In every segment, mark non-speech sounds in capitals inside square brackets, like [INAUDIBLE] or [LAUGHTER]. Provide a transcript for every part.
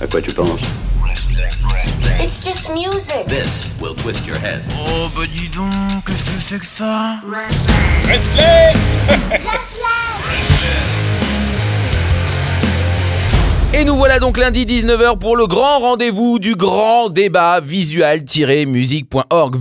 À quoi tu penses It's just music. This will twist your head. Oh bah dis donc, qu'est-ce que c'est que ça Restless Et nous voilà donc lundi 19h pour le grand rendez-vous du grand débat visual-music.org.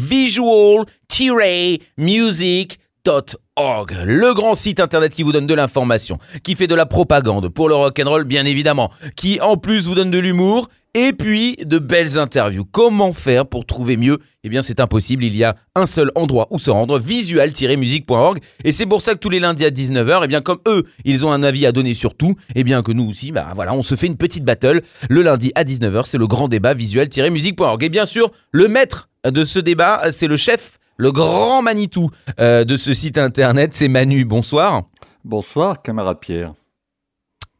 Visual-music.org. Le grand site internet qui vous donne de l'information, qui fait de la propagande pour le rock'n'roll bien évidemment, qui en plus vous donne de l'humour et puis de belles interviews. Comment faire pour trouver mieux? Eh bien c'est impossible, il y a un seul endroit où se rendre, visual-music.org. Et c'est pour ça que tous les lundis à 19h, eh bien comme eux, ils ont un avis à donner sur tout, eh bien que nous aussi, bah voilà, on se fait une petite battle. Le lundi à 19h, c'est le grand débat visual-music.org. Et bien sûr, le maître de ce débat, c'est le chef, le grand Manitou euh, de ce site internet, c'est Manu. Bonsoir. Bonsoir, camarade Pierre.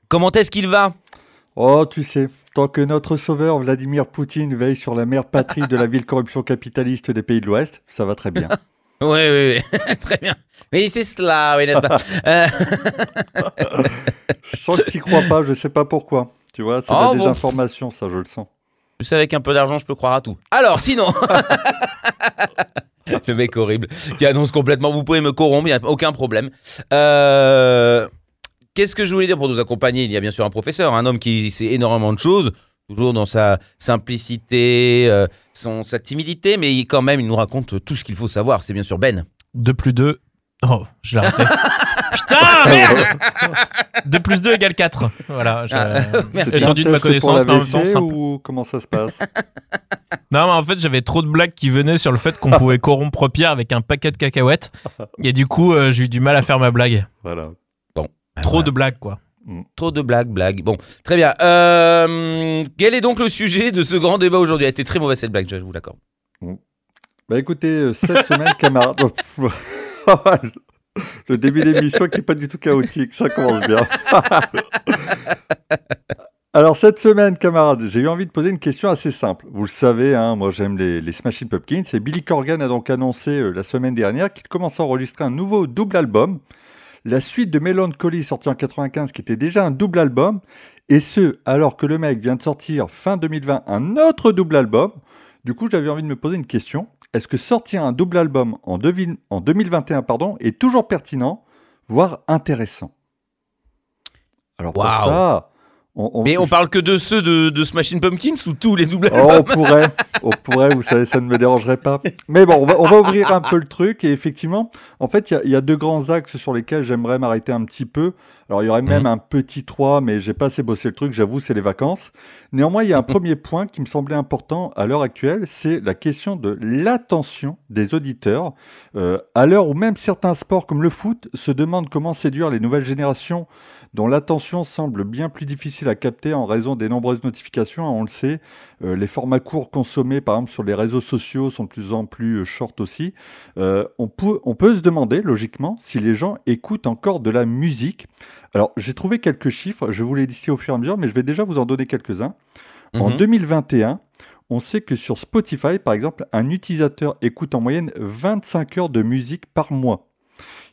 Comment est-ce qu'il va? Oh, tu sais, tant que notre sauveur Vladimir Poutine veille sur la mère patrie de la ville corruption capitaliste des pays de l'Ouest, ça va très bien. Oui, oui, oui. Très bien. Oui, c'est cela, oui, n'est-ce pas? Euh, [LAUGHS] Je sens que tu crois pas, je sais pas pourquoi. Tu vois, c'est Oh, la bon. désinformation, ça, je le sens. Je sais, avec un peu d'argent, je peux croire à tout. Alors, sinon. [LAUGHS] [LAUGHS] le mec horrible qui annonce complètement. Vous pouvez me corrompre, il n'y a aucun problème. Euh, Qu'est-ce que je voulais dire pour nous accompagner? Il y a bien sûr un professeur, un homme qui sait énormément de choses, toujours dans sa simplicité, euh, son, sa timidité, mais quand même, il nous raconte tout ce qu'il faut savoir. C'est bien sûr Ben. 2 plus 2. Oh, je l'ai raté. [LAUGHS] Putain, merde 2 plus 2 égale 4. Voilà. Ah. [LAUGHS] C'est Étendu de ma connaissance, mais en même temps simple. ou comment ça se passe [LAUGHS] Non, mais en fait, j'avais trop de blagues qui venaient sur le fait qu'on pouvait corrompre Pierre avec un paquet de cacahuètes. Et du coup, euh, j'ai eu du mal à faire ma blague. Voilà. Trop de blagues, quoi. Trop de blagues, blagues. Bon, très bien. Euh, quel est donc le sujet de ce grand débat aujourd'hui? Elle était très mauvaise cette blague, je vous l'accorde. Bah écoutez, euh, cette semaine, camarade. Oh, [LAUGHS] pff, le début d'émission qui n'est pas du tout chaotique, ça commence bien. [LAUGHS] Alors cette semaine, camarades, j'ai eu envie de poser une question assez simple. Vous le savez, hein, moi j'aime les, les Smashing Pumpkins et Billy Corgan a donc annoncé euh, la semaine dernière qu'il commençait à enregistrer un nouveau double album. La suite de Melancholy sortie en 95 qui était déjà un double album et ce alors que le mec vient de sortir fin 2020 un autre double album. Du coup, j'avais envie de me poser une question. Est-ce que sortir un double album en, devin- en 2021 pardon, est toujours pertinent, voire intéressant? Alors pour ça, on, on- Mais on parle que de ceux de, de Smashing Pumpkins ou tous les doubles Oh, on pourrait, [LAUGHS] on pourrait, vous savez, ça ne me dérangerait pas. Mais bon, on va, on va ouvrir un peu le truc. Et effectivement, en fait, il y a- il y, a deux grands axes sur lesquels j'aimerais m'arrêter un petit peu. Alors, il y aurait même Mhm. un petit 3, mais j'ai pas assez bossé le truc, j'avoue, c'est les vacances. Néanmoins, il y a un premier point qui me semblait important à l'heure actuelle, c'est la question de l'attention des auditeurs. Euh, à l'heure où même certains sports comme le foot se demandent comment séduire les nouvelles générations dont l'attention semble bien plus difficile à capter en raison des nombreuses notifications, on le sait. Euh, les formats courts consommés, par exemple, sur les réseaux sociaux sont de plus en plus euh, short aussi. Euh, on, peut, on peut se demander, logiquement, si les gens écoutent encore de la musique. Alors, j'ai trouvé quelques chiffres, je vous les dis au fur et à mesure, mais je vais déjà vous en donner quelques-uns. En Mhm. 2021, on sait que sur Spotify, par exemple, un utilisateur écoute en moyenne 25 heures de musique par mois.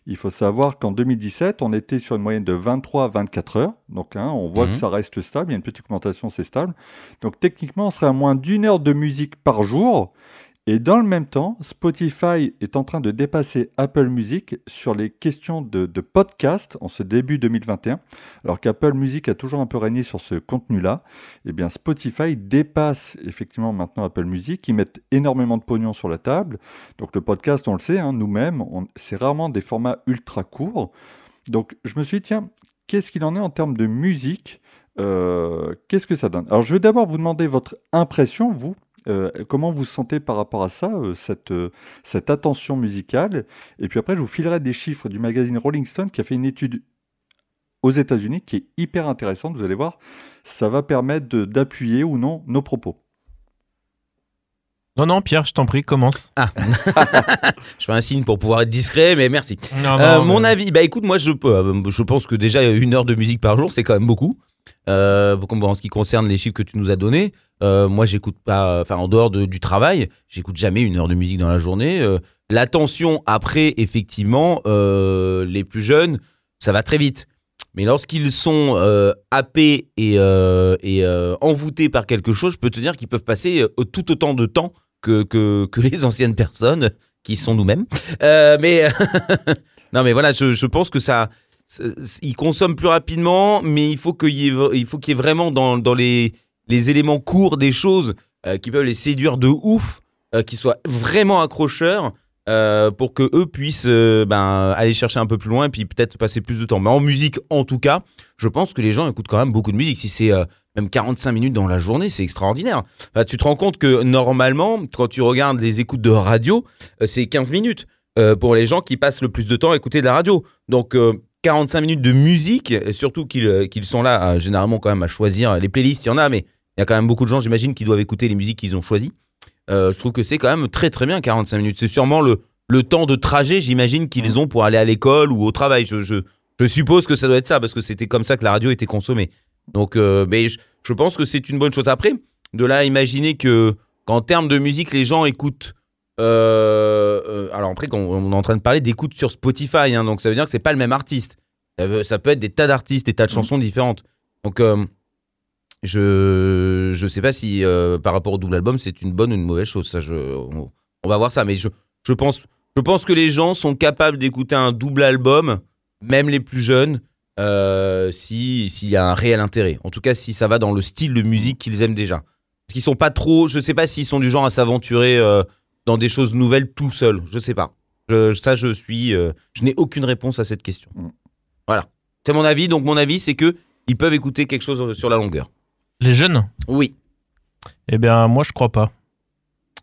Il faut savoir qu'en 2017, on était sur une moyenne de 23 à 24 heures. Donc, hein, on voit Mhm. que ça reste stable. Il y a une petite augmentation, c'est stable. Donc, techniquement, on serait à moins d'une heure de musique par jour. Et dans le même temps, Spotify est en train de dépasser Apple Music sur les questions de, podcast en ce début 2021. Alors qu'Apple Music a toujours un peu régné sur ce contenu-là, eh bien Spotify dépasse effectivement maintenant Apple Music. Ils mettent énormément de pognon sur la table. Donc le podcast, on le sait, hein, nous-mêmes, c'est rarement des formats ultra courts. Donc je me suis dit, tiens, qu'est-ce qu'il en est en termes de musique? Euh, Qu'est-ce que ça donne? Alors je vais d'abord vous demander votre impression, vous. Euh, comment vous sentez par rapport à ça, euh, cette, euh, cette attention musicale? Et puis après, je vous filerai des chiffres du magazine Rolling Stone qui a fait une étude aux États-Unis qui est hyper intéressante. Vous allez voir, ça va permettre d'appuyer ou non nos propos. Non, non, Pierre, je t'en prie, commence. [LAUGHS] Je fais un signe pour pouvoir être discret, mais merci. Non, Euh, non, mon mais- avis, bah écoute, moi je, peux- euh, je pense que déjà une heure de musique par jour, c'est quand même beaucoup. Euh, en ce qui concerne les chiffres que tu nous as donnés, euh, moi j'écoute pas, enfin en dehors de- du travail, j'écoute jamais une heure de musique dans la journée. Euh, L'attention après, effectivement, euh, les plus jeunes, ça va très vite. Mais lorsqu'ils sont happés et, envoûtés par quelque chose, je peux te dire qu'ils peuvent passer tout autant de temps que, les anciennes personnes qui sont nous-mêmes. Mais [LAUGHS] non, mais voilà, je, pense que ça, ils consomment plus rapidement, mais il faut qu'il y ait, vraiment dans les, les éléments courts des choses euh, qui peuvent les séduire de ouf, euh, qui soient vraiment accrocheurs. euh, pour que eux puissent ben, aller chercher un peu plus loin et puis peut-être passer plus de temps. Mais en musique, en tout cas, je pense que les gens écoutent quand même beaucoup de musique. Si c'est même 45 minutes dans la journée, c'est extraordinaire. Tu te rends compte que normalement, quand tu regardes les écoutes de radio, c'est 15 minutes pour les gens qui passent le plus de temps à écouter de la radio. Donc, euh, 45 minutes de musique, surtout qu'ils sont là généralement quand même à choisir les playlists, il y en a, mais il y a quand même beaucoup de gens, j'imagine, qui doivent écouter les musiques qu'ils ont choisies. Euh, je trouve que c'est quand même très très bien 45 minutes. C'est sûrement le, le temps de trajet, j'imagine, qu'ils ont pour aller à l'école ou au travail. Je, je, je suppose que ça doit être ça, parce que c'était comme ça que la radio était consommée. Donc, euh, mais je, je pense que c'est une bonne chose. Après, de là imaginer que qu'en termes de musique, les gens écoutent. euh, euh, alors après, quand on est en train de parler d'écoute sur Spotify, hein, donc ça veut dire que c'est pas le même artiste. Ça, veut- ça peut être des tas d'artistes, des tas de chansons différentes. Donc, je je sais pas si euh, par rapport au double album, c'est une bonne ou une mauvaise chose. Ça, je, on, on va voir ça, mais je, je pense je pense que les gens sont capables d'écouter un double album, même les plus jeunes, euh, si s'il y a un réel intérêt. En tout cas, si ça va dans le style de musique qu'ils aiment déjà. Parce qu'ils sont pas trop. Je sais pas s'ils sont du genre à s'aventurer euh, dans des choses nouvelles tout seuls. Je sais pas. Je, ça, je suis. je n'ai aucune réponse à cette question. Mm. Voilà. C'est mon avis. Donc mon avis, c'est que ils peuvent écouter quelque chose sur la longueur. Les jeunes Oui. Eh bien, moi, je crois pas.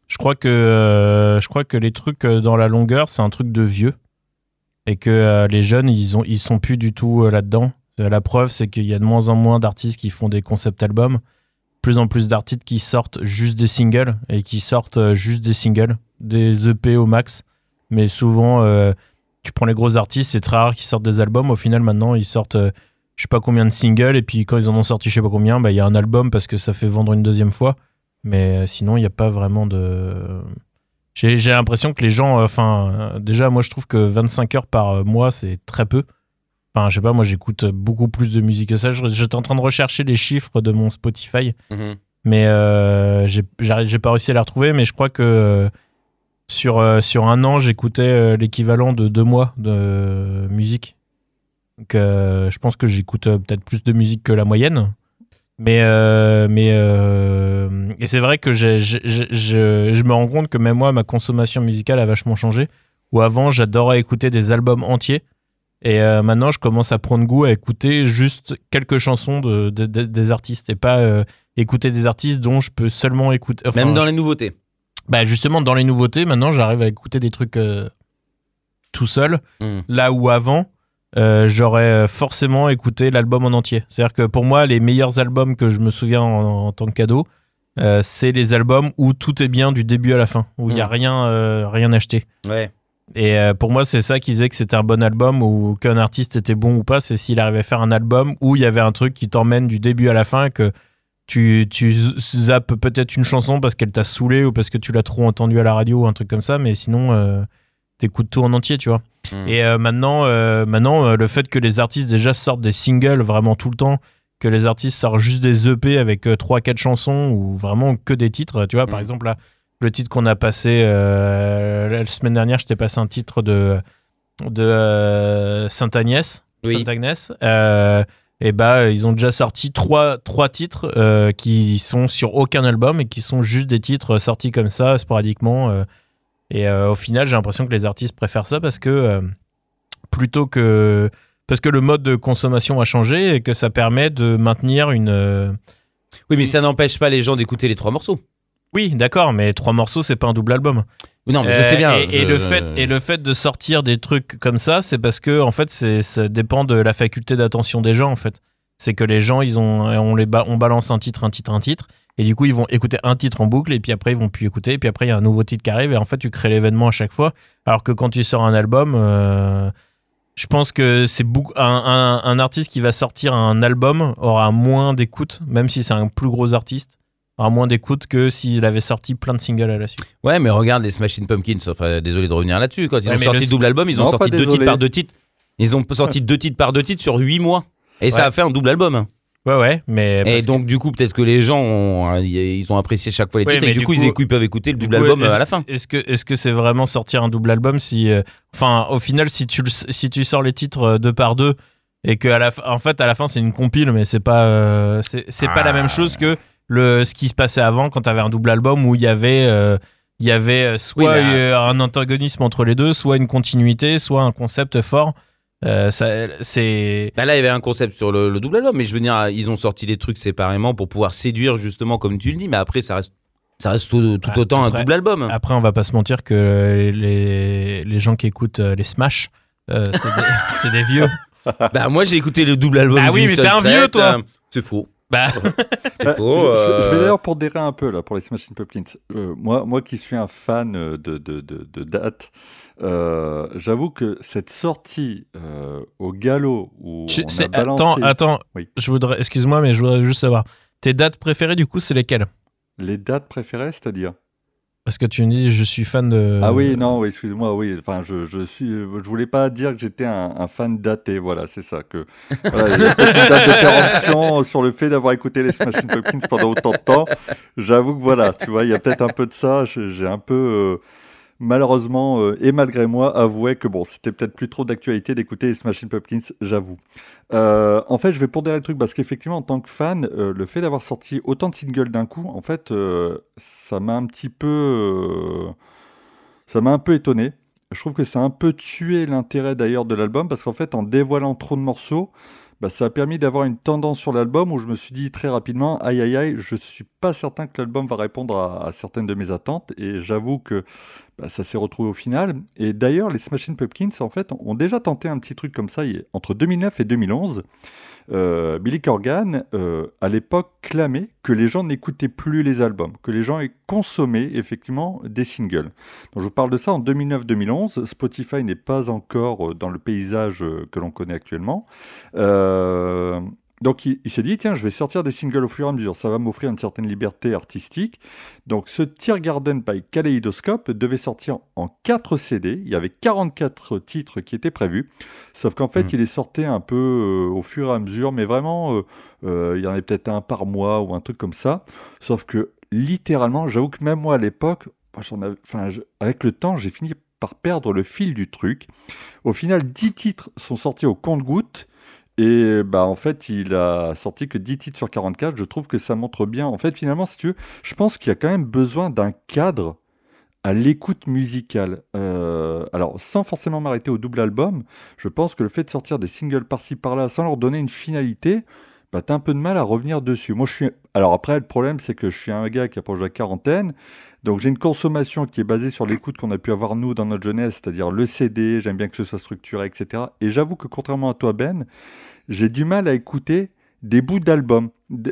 Je crois que, euh, je crois que les trucs euh, dans la longueur, c'est un truc de vieux. Et que euh, les jeunes, ils, ont, ils sont plus du tout euh, là-dedans. La preuve, c'est qu'il y a de moins en moins d'artistes qui font des concept albums. Plus en plus d'artistes qui sortent juste des singles et qui sortent juste des singles, des EP au max. Mais souvent, tu prends les gros artistes, c'est très rare qu'ils sortent des albums. Au final, maintenant, ils sortent je sais pas combien de singles et puis quand ils en ont sorti je sais pas combien, bah, il y a un album parce que ça fait vendre une deuxième fois. Mais euh, sinon, il n'y a pas vraiment de. J'ai l'impression que les gens. euh, Enfin, euh, déjà, moi, je trouve que 25 heures par mois, c'est très peu. Enfin, je sais pas, moi, j'écoute beaucoup plus de musique que ça. Je- J'étais en train de rechercher les chiffres de mon Spotify, mais euh, j'ai pas réussi à les retrouver. Mais je crois que euh, sur, sur un an, j'écoutais l'équivalent de deux mois de musique. Donc, euh, je pense que j'écoute euh, peut-être plus de musique que la moyenne. Mais, euh, mais euh, et c'est vrai que j'ai- j'ai- je, je me rends compte que même moi, ma consommation musicale a vachement changé. Où avant, j'adorais écouter des albums entiers. Et euh, maintenant, je commence à prendre goût à écouter juste quelques chansons de, de- de- des artistes et pas écouter des artistes dont je peux seulement écouter. enfin, Même dans je- les nouveautés. bah justement, dans les nouveautés, maintenant, j'arrive à écouter des trucs tout seul. Mm. Là où avant, euh, j'aurais euh, forcément écouté l'album en entier. C'est-à-dire que pour moi, les meilleurs albums que je me souviens en, en tant que cadeau, euh, c'est les albums où tout est bien du début à la fin, où il n'y a Mm. rien, euh, rien acheté. Ouais. Et pour moi, c'est ça qui faisait que c'était un bon album ou qu'un artiste était bon ou pas. C'est s'il arrivait à faire un album où il y avait un truc qui t'emmène du début à la fin, que tu, tu zappes peut-être une chanson parce qu'elle t'a saoulé ou parce que tu l'as trop entendu à la radio ou un truc comme ça, mais sinon, t'écoutes tout en entier, tu vois. Mm. Et euh, maintenant, euh, maintenant euh, le fait que les artistes déjà sortent des singles vraiment tout le temps, que les artistes sortent juste des EP avec 3-4 chansons ou vraiment que des titres, tu vois, par Mm. exemple, là, le titre qu'on a passé la semaine dernière, je t'ai passé un titre de, de Sainte-Agnès. Oui. Sainte-Agnès. Euh, et bah, ils ont déjà sorti trois, trois titres euh, qui sont sur aucun album et qui sont juste des titres sortis comme ça, sporadiquement. euh. Et euh, au final, j'ai l'impression que les artistes préfèrent ça parce que euh, plutôt que. Parce que le mode de consommation a changé et que ça permet de maintenir une. euh, Oui, mais ça n'empêche pas les gens d'écouter les trois morceaux. Oui, d'accord, mais trois morceaux, c'est pas un double album. Non, mais je Euh, sais bien. Et, et je- le fait, et le fait de sortir des trucs comme ça, c'est parce que en fait, c'est, ça dépend de la faculté d'attention des gens. En fait, c'est que les gens, ils ont, on les, ba- on balance un titre, un titre, un titre, et du coup, ils vont écouter un titre en boucle, et puis après, ils vont plus écouter, et puis après, il y a un nouveau titre qui arrive, et en fait, tu crées l'événement à chaque fois. Alors que quand tu sors un album, euh, je pense que c'est un, un- un artiste qui va sortir un album aura moins d'écoute, même si c'est un plus gros artiste, aura moins d'écoute que s'il avait sorti plein de singles à la suite. Ouais, mais regarde les Smashing Pumpkins. Enfin, désolé de revenir là-dessus. Quand ils Ouais, ont sorti le- le double album, ils ont Non, sorti deux titres par deux titres. Ils ont sorti deux titres par deux titres sur huit mois. Et ça a fait un double album. Ouais, ouais, mais. Et que- donc, du coup, peut-être que les gens ont, ils ont apprécié chaque fois les Ouais, titres. mais Et du du coup, ils, coup- ils peuvent écouter le double coup, album euh, à la fin. Est-ce que est-ce que c'est vraiment sortir un double album si euh, enfin au final si tu si tu sors les titres euh, deux par deux et que à la en fait à la fin c'est une compile mais c'est pas euh, c'est c'est pas la Ah. même chose que le ce qui se passait avant quand tu avais un double album où il y avait euh, il y avait soit Oui, un antagonisme entre les deux, soit une continuité, soit un concept fort. Euh, c'est Bah là, il y avait un concept sur le, le double album, mais je veux dire, ils ont sorti les trucs séparément pour pouvoir séduire, justement, comme tu le dis. Mais après, ça reste, ça reste tout, tout Ah, autant après- un double album. Après, on va pas se mentir que les, les gens qui écoutent euh, les Smash, euh, c'est des, [LAUGHS] vieux. bah, moi, j'ai écouté le double album. Bah oui, mais t'es un vieux, toi. euh, C'est faux. Bah, Bah, [LAUGHS] faux, je, je- je vais d'ailleurs pondérer un peu là pour les Smashing Pumpkins. Euh, moi, moi qui suis un fan de, de, de, de date, euh, j'avoue que cette sortie euh, au galop où tu- on a balancé attends, attends. Oui. Je voudrais, excuse-moi, mais je voudrais juste savoir. Tes dates préférées, du coup, c'est lesquelles? Les dates préférées, c'est-à-dire? Parce que tu me dis, je suis fan de. Ah oui, non, oui, excuse-moi, oui. Enfin, je, je suis, je voulais pas dire que j'étais un, un fan daté, voilà, c'est ça. Que voilà, une date [LAUGHS] de péremption sur le fait d'avoir écouté les Smashing Pumpkins pendant autant de temps. J'avoue que voilà, tu vois, il y a peut-être un peu de ça. J'ai j'ai un peu, euh, malheureusement euh, et malgré moi, avoué que bon, c'était peut-être plus trop d'actualité d'écouter les Smashing Pumpkins, j'avoue. Euh, en fait, je vais pondérer le truc parce qu'effectivement, en tant que fan, euh, le fait d'avoir sorti autant de singles d'un coup, en fait, ça m'a un petit peu, ça m'a un peu étonné. Je trouve que ça a un peu tué l'intérêt d'ailleurs de l'album parce qu'en fait, en dévoilant trop de morceaux, bah, ça a permis d'avoir une tendance sur l'album où je me suis dit très rapidement, aïe aïe aïe, je suis pas certain que l'album va répondre à, certaines de mes attentes et j'avoue que bah, ça s'est retrouvé au final. Et d'ailleurs, les Smashing Pumpkins en fait ont déjà tenté un petit truc comme ça entre 2009 et 2011. Euh, Billy Corgan, euh, à l'époque, clamait que les gens n'écoutaient plus les albums, que les gens aient consommé effectivement des singles. Donc je vous parle de ça en 2009-2011. Spotify n'est pas encore euh, dans le paysage que l'on connaît actuellement. Donc il, il s'est dit, tiens, je vais sortir des singles au fur et à mesure, ça va m'offrir une certaine liberté artistique. Donc ce Tear Garden by Kaleidoscope devait sortir en 4 CD, il y avait 44 titres qui étaient prévus, sauf qu'en fait Mhm. il est sorti un peu euh, au fur et à mesure, mais vraiment, euh, euh, il y en avait peut-être un par mois ou un truc comme ça, sauf que littéralement, j'avoue que même moi à l'époque, enfin, avec le temps, j'ai fini par perdre le fil du truc. Au final, 10 titres sont sortis au compte-gouttes. Et bah en fait, il a sorti que 10 titres sur 44. Je trouve que ça montre bien. En fait, finalement, si tu je pense qu'il y a quand même besoin d'un cadre à l'écoute musicale. Euh, alors, sans forcément m'arrêter au double album, je pense que le fait de sortir des singles par-ci par-là sans leur donner une finalité, bah, t'as un peu de mal à revenir dessus. Moi, je suis. Alors après, le problème, c'est que je suis un gars qui approche la quarantaine. Donc j'ai une consommation qui est basée sur l'écoute qu'on a pu avoir nous dans notre jeunesse, c'est-à-dire le CD, j'aime bien que ce soit structuré, etc. Et j'avoue que contrairement à toi Ben, j'ai du mal à écouter des bouts d'albums.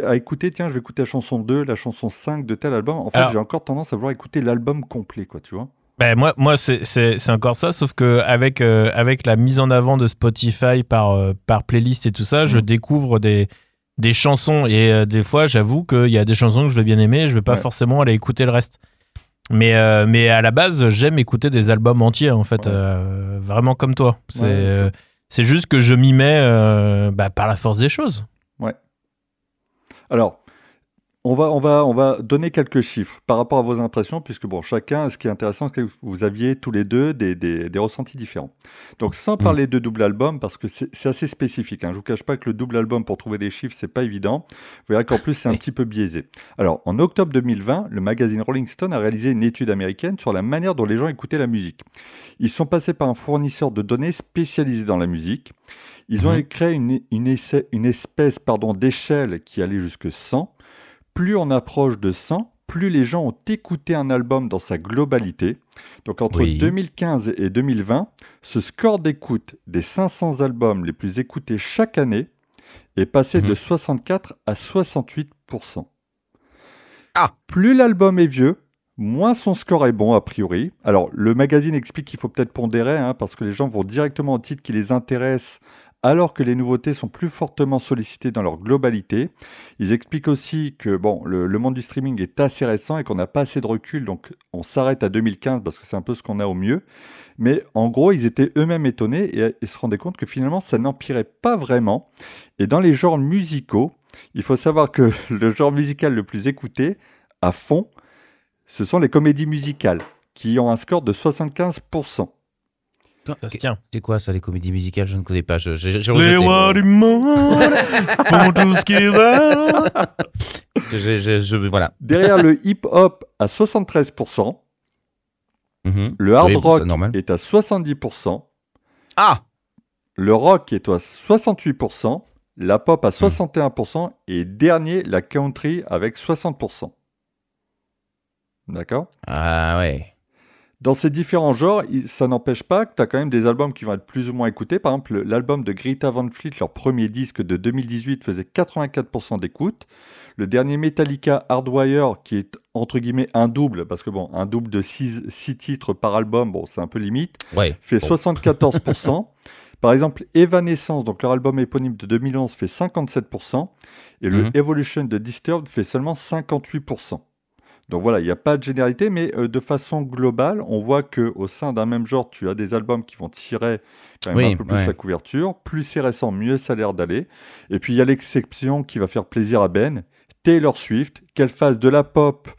À écouter, tiens, je vais écouter la chanson 2, la chanson 5 de tel album. En fait, Alors- j'ai encore tendance à vouloir écouter l'album complet, quoi, tu vois. Ben, moi, moi c'est- encore ça, sauf que avec, euh, avec la mise en avant de Spotify par, euh, par playlist et tout ça, je Mm. découvre des, des chansons. Et euh, des fois, j'avoue qu'il y a des chansons que je vais bien aimer, je vais pas Ouais. forcément aller écouter le reste. Mais, euh, mais à la base, j'aime écouter des albums entiers, en fait, Ouais. euh, vraiment comme toi. C'est Ouais, euh, c'est juste que je m'y mets euh, bah, par la force des choses. Alors, on va, on, va, on va donner quelques chiffres par rapport à vos impressions, puisque bon, chacun, ce qui est intéressant, c'est que vous aviez tous les deux des, des- des ressentis différents. Donc, sans parler de double album, parce que c'est assez spécifique, hein, je ne vous cache pas que le double album, pour trouver des chiffres, c'est pas évident. Vous verrez qu'en plus, c'est un petit peu biaisé. Alors, en octobre 2020, le magazine Rolling Stone a réalisé une étude américaine sur la manière dont les gens écoutaient la musique. Ils sont passés par un fournisseur de données spécialisé dans la musique. Ils ont Mhm. créé une, une, essai- une espèce pardon, d'échelle qui allait jusque 100. Plus on approche de 100, plus les gens ont écouté un album dans sa globalité. Donc entre Oui. 2015 et 2020, ce score d'écoute des 500 albums les plus écoutés chaque année est passé Mhm. de 64 à 68%. Ah. Plus l'album est vieux, moins son score est bon a priori. Alors le magazine explique qu'il faut peut-être pondérer hein, parce que les gens vont directement au titre qui les intéresse alors que les nouveautés sont plus fortement sollicitées dans leur globalité. Ils expliquent aussi que le monde du streaming est assez récent et qu'on n'a pas assez de recul, donc on s'arrête à 2015 parce que c'est un peu ce qu'on a au mieux. Mais en gros, ils étaient eux-mêmes étonnés et, et se rendaient compte que finalement, ça n'empirait pas vraiment. Et dans les genres musicaux, il faut savoir que [LAUGHS] le genre musical le plus écouté, à fond, ce sont les comédies musicales, qui ont un score de 75%. Ça se tient. C'est quoi ça, les comédies musicales? Je ne connais pas. Je, Les rois du monde font tout ce qu'ils veulent. [LAUGHS] Je- je- je- voilà. Derrière le hip-hop à 73%, Mhm. le hard Oui, rock normal. est à 70%, Ah le rock est à 68%, la pop Hmm. à 61% et dernier, la country avec 60%. D'accord? Ah ouais. Dans ces différents genres, ça n'empêche pas que tu as quand même des albums qui vont être plus ou moins écoutés. Par exemple, l'album de Greta Van Fleet, leur premier disque de 2018, faisait 84% d'écoute. Le dernier Metallica Hardwire, qui est entre guillemets un double, parce que bon, un double de 6 titres par album, bon, c'est un peu limite, Ouais. fait Bon. 74%. [LAUGHS] Par exemple, Evanescence, donc leur album éponyme de 2011, fait 57%. Et le Mhm. Evolution de Disturbed fait seulement 58%. Donc voilà, il n'y a pas de généralité, mais euh, de façon globale, on voit que au sein d'un même genre, tu as des albums qui vont tirer quand même Oui, un peu plus ouais. la couverture. Plus c'est récent, mieux ça a l'air d'aller. Et puis il y a l'exception qui va faire plaisir à Ben, Taylor Swift, qu'elle fasse de la pop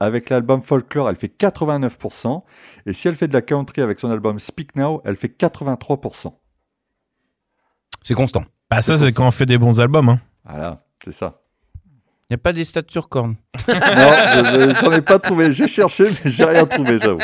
avec l'album Folklore, elle fait 89%. Et si elle fait de la country avec son album Speak Now, elle fait 83%. C'est constant. Bah ça c'est quand on fait des bons albums. Hein. Voilà, c'est ça. Il n'y a pas des stats sur corne. [LAUGHS] non, je- je- j'en ai pas trouvé. J'ai cherché, mais j'ai rien trouvé, j'avoue.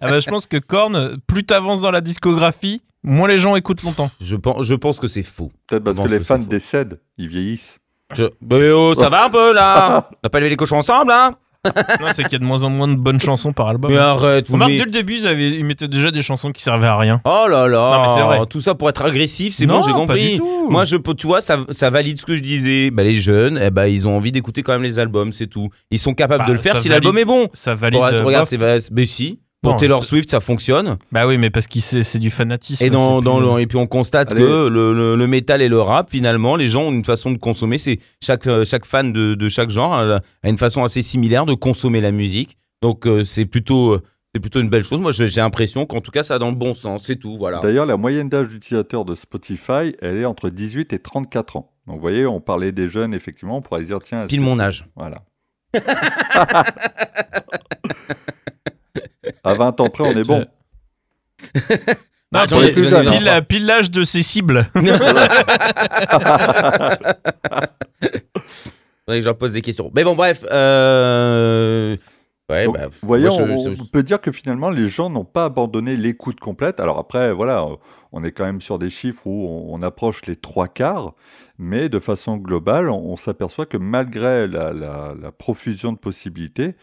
Ah bah, je pense que Korn, plus t'avances dans la discographie, moins les gens écoutent longtemps. Je pense, je pense que c'est faux. Peut-être parce que les que fans décèdent, ils vieillissent. Je... Bah, oh, ça [LAUGHS] va un peu là? On n'a pas levé les cochons ensemble, hein? Non, c'est qu'il y a de moins en moins de bonnes chansons par album. Mais arrête, vous Remarque, dès le début, ils, avaient- ils mettaient déjà des chansons qui servaient à rien. Oh là là Non, mais c'est vrai. Tout ça pour être agressif, c'est bon, Non, j'ai pas compris. du tout. Moi, je, peux- tu vois, ça, ça valide ce que je disais. Bah, les jeunes, eh ben, ils ont envie d'écouter quand même les albums, c'est tout. Ils sont capables Bah, de le faire ça si l'album valide- est bon. Ça valide. Bon, euh, regarde, bof. c'est mais si. Pour Non, Taylor Swift, ça fonctionne. Bah oui, mais parce que c'est du fanatisme. Et, dans, c'est dans plus- le, et puis on constate Allez. que le, le, le métal et le rap, finalement, les gens ont une façon de consommer. C'est chaque, euh, chaque fan de, de chaque genre a une façon assez similaire de consommer la musique. Donc euh, c'est plutôt, euh, c'est plutôt une belle chose. Moi, j'ai l'impression qu'en tout cas, ça a dans le bon sens. C'est tout. Voilà. D'ailleurs, la moyenne d'âge d'utilisateur de Spotify, elle est entre 18 et 34 ans. Donc, vous voyez, on parlait des jeunes, effectivement, on pourrait se dire, tiens. Pile mon âge. Voilà. [LAUGHS] à 20 ans près, on est bon. [LAUGHS] Non, j'en pile- ai- j'en ai pile, 23. pile l'âge de ses cibles. [LAUGHS] [LAUGHS] Faudrait que je leur pose des questions. Mais bon, bref. euh, Ouais, Donc, bah, moi, je- on, je- on peut dire que finalement, les gens n'ont pas abandonné l'écoute complète. Alors après, voilà, on est quand même sur des chiffres où on, on approche les trois quarts, mais de façon globale, on, on s'aperçoit que malgré la, la- la profusion de possibilités,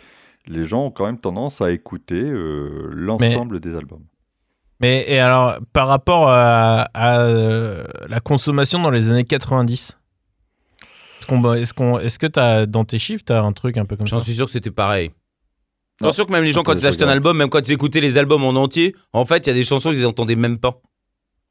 les gens ont quand même tendance à écouter euh, l'ensemble des albums. Mais et alors, par rapport à, à, euh, la consommation dans les années 90, est-ce qu'on, est-ce qu'on, est-ce que t'as dans tes chiffres, t'as un truc un peu comme ça J'en suis sûr que c'était pareil. J'en suis sûr que même les gens, quand ils achetaient un album, même quand ils écoutaient les albums en entier, en fait, il y a des chansons qu'ils entendaient même pas.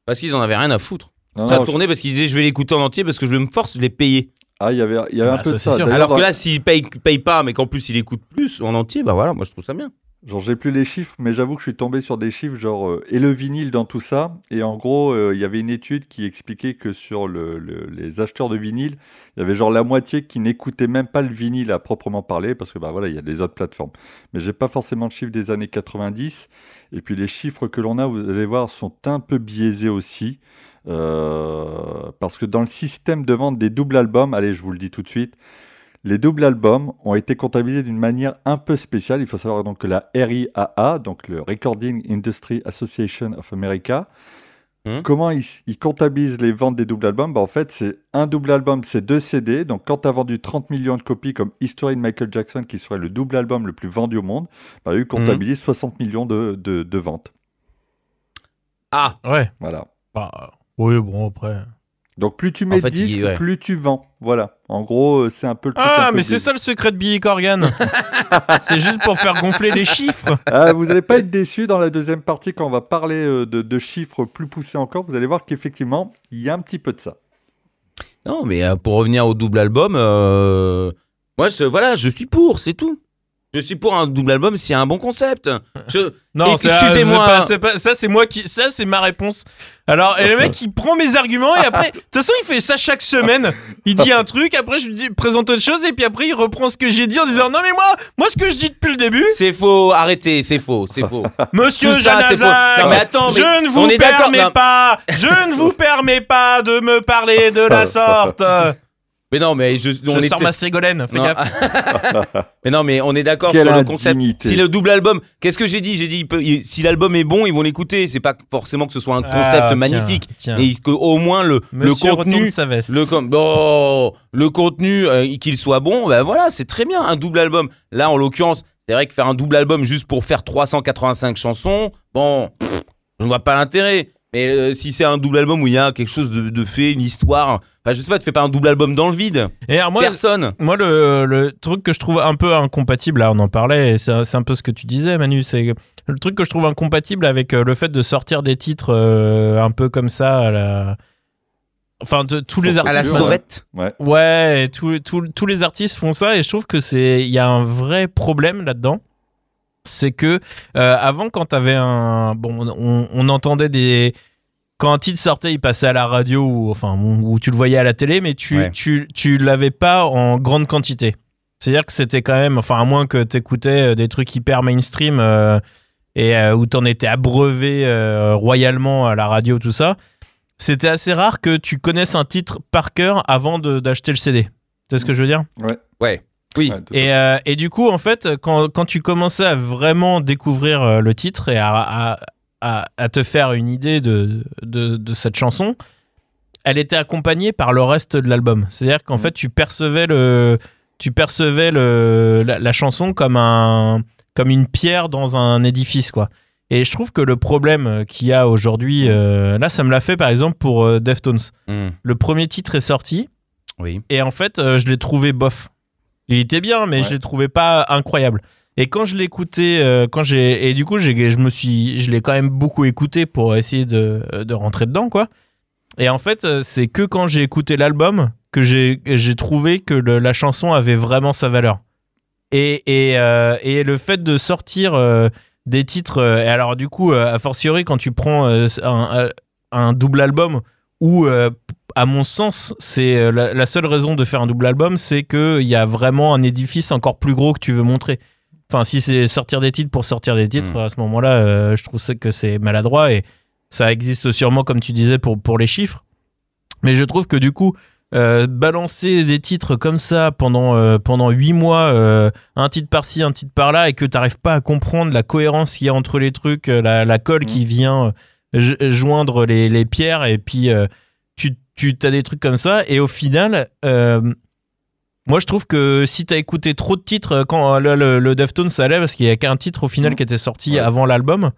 Parce qu'ils en avaient rien à foutre. Non, ça non, tournait parce qu'ils disaient je vais l'écouter en entier parce que je me force de les payer. Ah, il y avait, il y avait Bah, un peu de ça. Alors que là, s'il paye, paye pas, mais qu'en plus il écoute plus en entier, bah voilà, moi je trouve ça bien. Genre, j'ai plus les chiffres, mais j'avoue que je suis tombé sur des chiffres, genre, euh, et le vinyle dans tout ça. Et en gros, euh, il y avait une étude qui expliquait que sur le- le- les acheteurs de vinyle, il y avait genre la moitié qui n'écoutait même pas le vinyle à proprement parler, parce que bah voilà, il y a des autres plateformes. Mais j'ai pas forcément le chiffre des années 90. Et puis les chiffres que l'on a, vous allez voir, sont un peu biaisés aussi. Euh, parce que dans le système de vente des doubles albums, allez, je vous le dis tout de suite, les doubles albums ont été comptabilisés d'une manière un peu spéciale. Il faut savoir donc que la RIAA, donc le Recording Industry Association of America, Hmm. comment ils, ils comptabilisent les ventes des doubles albums? Bah, En fait, c'est un double album, c'est deux CD. Donc quand tu as vendu 30 millions de copies comme History de Michael Jackson, qui serait le double album le plus vendu au monde, bah, eux comptabilisent 60 millions de, de- de ventes. Ah Ouais. Voilà. Bah, oui, bon, après. Donc plus tu mets En fait, de disques, il- ouais. plus tu vends. Voilà. En gros, euh, c'est un peu le truc. Ah, mais c'est ça le secret de Billy Corgan. [LAUGHS] c'est juste pour faire gonfler les chiffres. Ah, vous n'allez pas être déçus dans la deuxième partie quand on va parler euh, de, de chiffres plus poussés encore. Vous allez voir qu'effectivement, il y a un petit peu de ça. Non, mais euh, pour revenir au double album, euh, moi, je, voilà, je suis pour, c'est tout. Je suis pour un double album s'il y a un bon concept. Je, Non, excusez-moi. ça c'est moi qui, ça c'est ma réponse. Alors, et le mec il prend mes arguments et après, de toute façon il fait ça chaque semaine. Il dit un truc, après je lui présente autre chose et puis après il reprend ce que j'ai dit en disant non mais moi, moi ce que je dis depuis le début, c'est faux, arrêtez, c'est faux, c'est faux. [LAUGHS] Monsieur. Janazak, Non, mais attends, mais je ne vous permets pas, je ne vous permets pas de me parler de la [LAUGHS] sorte. Mais non, mais je, on je sors ma ségolène, fais Non. gaffe. [LAUGHS] Mais non, mais on est d'accord sur le concept. indignité. Si le double album, qu'est-ce que j'ai dit? J'ai dit, il peut- il- si l'album est bon, ils vont l'écouter. C'est pas forcément que ce soit un concept Ah, tiens, magnifique, tiens. et que au moins le, le contenu, retourne sa veste. le com- oh, le contenu, euh, qu'il soit bon, ben voilà, c'est très bien. Un double album. Là, en l'occurrence, c'est vrai que faire un double album juste pour faire 385 chansons, bon, pff, je ne vois pas l'intérêt. Mais euh, si c'est un double album où il y a quelque chose de, de fait, une histoire, enfin, je sais pas, tu fais pas un double album dans le vide. Et alors, moi, Personne. Moi, le, le truc que je trouve un peu incompatible, là, on en parlait, c'est un peu ce que tu disais, Manu, c'est que le truc que je trouve incompatible avec euh, le fait de sortir des titres euh, un peu comme ça à la. Enfin, de, tous les Sans À la artistes. Sauvette. Ouais. Ouais, et tous- tous- tous les artistes font ça, et je trouve que c'est. Il y a un vrai problème là-dedans. C'est que, euh, avant, quand t'avais un. Bon, on, on entendait des. Quand un titre sortait, il passait à la radio ou enfin ou, tu le voyais à la télé, mais tu Ouais. tu tu l'avais pas en grande quantité. C'est-à-dire que c'était quand même, enfin à moins que t'écoutais euh, des trucs hyper mainstream euh, et euh, où t'en étais abreuvé euh, royalement à la radio tout ça, c'était assez rare que tu connaisses un titre par cœur avant de- d'acheter le CD. C'est ce que je veux dire? Ouais. Oui. Ouais, et, euh, et du coup, en fait, quand, quand tu commençais à vraiment découvrir euh, le titre et à, à, à- à te faire une idée de, de, de cette chanson, elle était accompagnée par le reste de l'album. C'est-à-dire qu'en Mhm. fait, tu percevais, le, tu percevais le, la, la chanson comme, un, comme une pierre dans un édifice, quoi. Et je trouve que le problème euh, qu'il y a aujourd'hui, euh, là, ça me l'a fait par exemple pour euh, Deftones. Hmm. Le premier titre est sorti, Oui. et en fait, euh, je l'ai trouvé bof. Il était bien, mais Ouais. je l'ai trouvé pas incroyable. Et quand je l'ai écouté, euh, quand j'ai et du coup, je me suis, je l'ai quand même beaucoup écouté pour essayer de, de rentrer dedans, quoi. Et en fait, euh, c'est que quand j'ai écouté l'album que j'ai, j'ai trouvé que le- la chanson avait vraiment sa valeur. Et, et, euh, et le fait de sortir euh, des titres, et alors du coup, a fortiori, quand tu prends un, un double album où, euh, à mon sens, c'est euh, la, la seule raison de faire un double album, c'est qu'il y a vraiment un édifice encore plus gros que tu veux montrer. Enfin, si c'est sortir des titres pour sortir des titres, Mm. à ce moment-là, euh, je trouve que c'est maladroit et ça existe sûrement, comme tu disais, pour, pour les chiffres. Mais je trouve que du coup, euh, balancer des titres comme ça pendant, euh, pendant 8 mois, un titre par-ci, un titre par-là, et que tu n'arrives pas à comprendre la cohérence qu'il y a entre les trucs, la, la colle qui vient joindre les, les pierres, et puis euh, tu, tu as des trucs comme ça, et au final, euh, moi je trouve que si tu as écouté trop de titres, euh, quand le, le, le Deftones ça allait, parce qu'il n'y a qu'un titre au final Mhm. qui était sorti Ouais. avant l'album,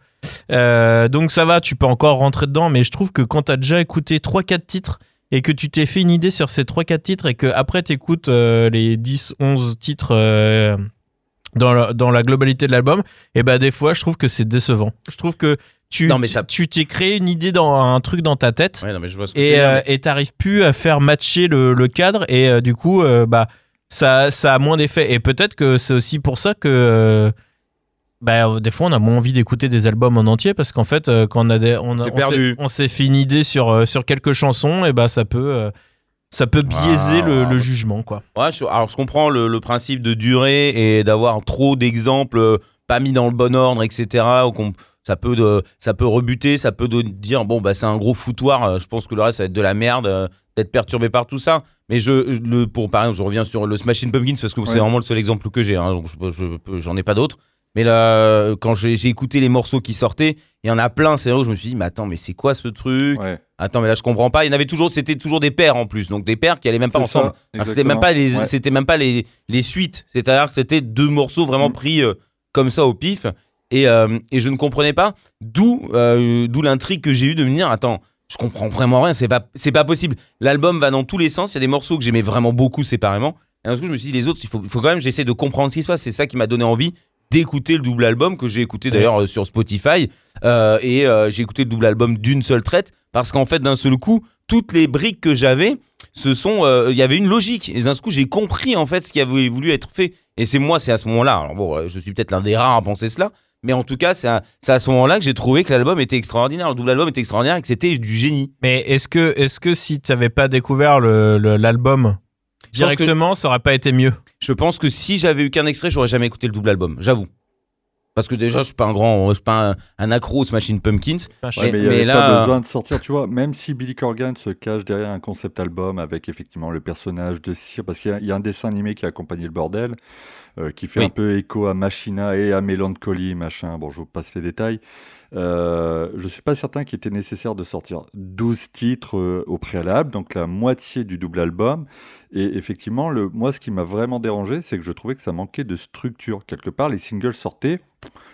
euh, donc ça va, tu peux encore rentrer dedans, mais je trouve que quand tu as déjà écouté 3-4 titres, et que tu t'es fait une idée sur ces 3-4 titres et que après tu écoutes les 10-11 titres dans, la, dans la globalité de l'album, et ben des fois je trouve que c'est décevant. Je trouve que tu Non, mais ça- tu t'es créé une idée dans un truc dans ta tête. Ouais, non, mais je vois ce que tu veux et euh, et t'arrives plus à faire matcher le, le cadre et euh, du coup euh, bah ça, ça a moins d'effet. Et peut-être que c'est aussi pour ça que euh, bah, des fois on a moins envie d'écouter des albums en entier parce qu'en fait quand on a des, on, on s'est- fait une idée sur, sur quelques chansons et bah ça peut ça peut biaiser Ah, le, jugement quoi. Ouais, je- alors je comprends le, le principe de durée et d'avoir trop d'exemples pas mis dans le bon ordre, etc. ou qu'on- ça peut de, ça peut rebuter, ça peut de dire bon bah c'est un gros foutoir. euh, Je pense que le reste ça va être de la merde, euh, d'être perturbé par tout ça. Mais je, le, pour par exemple, je reviens sur le Smashing Pumpkins parce que c'est vraiment le seul exemple que j'ai. hein, donc je- je peux- j'en ai pas d'autres. Mais là, quand j'ai écouté les morceaux qui sortaient, il y en a plein. C'est vrai où je me suis dit mais attends mais c'est quoi ce truc? Ouais. Attends mais là je comprends pas. Il y en avait toujours, c'était toujours des paires en plus, donc des paires qui allaient même pas ensemble. C'était même pas les, Ouais. c'était même pas les, les suites. C'est-à-dire que c'était deux morceaux vraiment Mm. pris euh, comme ça au pif. Et, euh, et je ne comprenais pas d'où, euh, d'où l'intrigue que j'ai eu de me dire, attends, je comprends vraiment rien. C'est pas, c'est pas possible. L'album va dans tous les sens. Il y a des morceaux que j'aimais vraiment beaucoup séparément. Et d'un coup, je me suis dit, les autres, il faut, faut quand même, j'essaie de comprendre ce qui se passe. C'est ça qui m'a donné envie d'écouter le double album que j'ai écouté d'ailleurs euh, sur Spotify. Et j'ai écouté le double album d'une seule traite parce qu'en fait, d'un seul coup, toutes les briques que j'avais, ce sont, il y avait une logique. Et d'un coup, j'ai compris en fait ce qui avait voulu être fait. Et c'est moi, c'est à ce moment-là. Alors bon, je suis peut-être l'un des rares à penser cela. Mais en tout cas, c'est à, c'est à ce moment-là que j'ai trouvé que l'album était extraordinaire, le double album était extraordinaire et que c'était du génie. Mais est-ce que, est que si tu n'avais pas découvert le- le- l'album que- directement, ça aurait pas été mieux? Je pense que si j'avais eu qu'un extrait, j'aurais jamais écouté le double album, j'avoue. Parce que déjà, je suis pas un grand, je suis pas un, un accro aux Smashing Pumpkins. Ouais, mais il mais là, pas euh, besoin de sortir, tu vois, même si Billy Corgan se cache derrière un concept album avec effectivement le personnage de Cyr, parce qu'il y y, a un dessin animé qui a accompagné le bordel, euh, qui fait Oui. un peu écho à Machina et à Melancholy, machin, bon, je vous passe les détails. Euh, je suis pas certain qu'il était nécessaire de sortir 12 titres euh, au préalable, donc la moitié du double album. Et effectivement, le, moi, ce qui m'a vraiment dérangé, c'est que je trouvais que ça manquait de structure. Quelque part, les singles sortaient.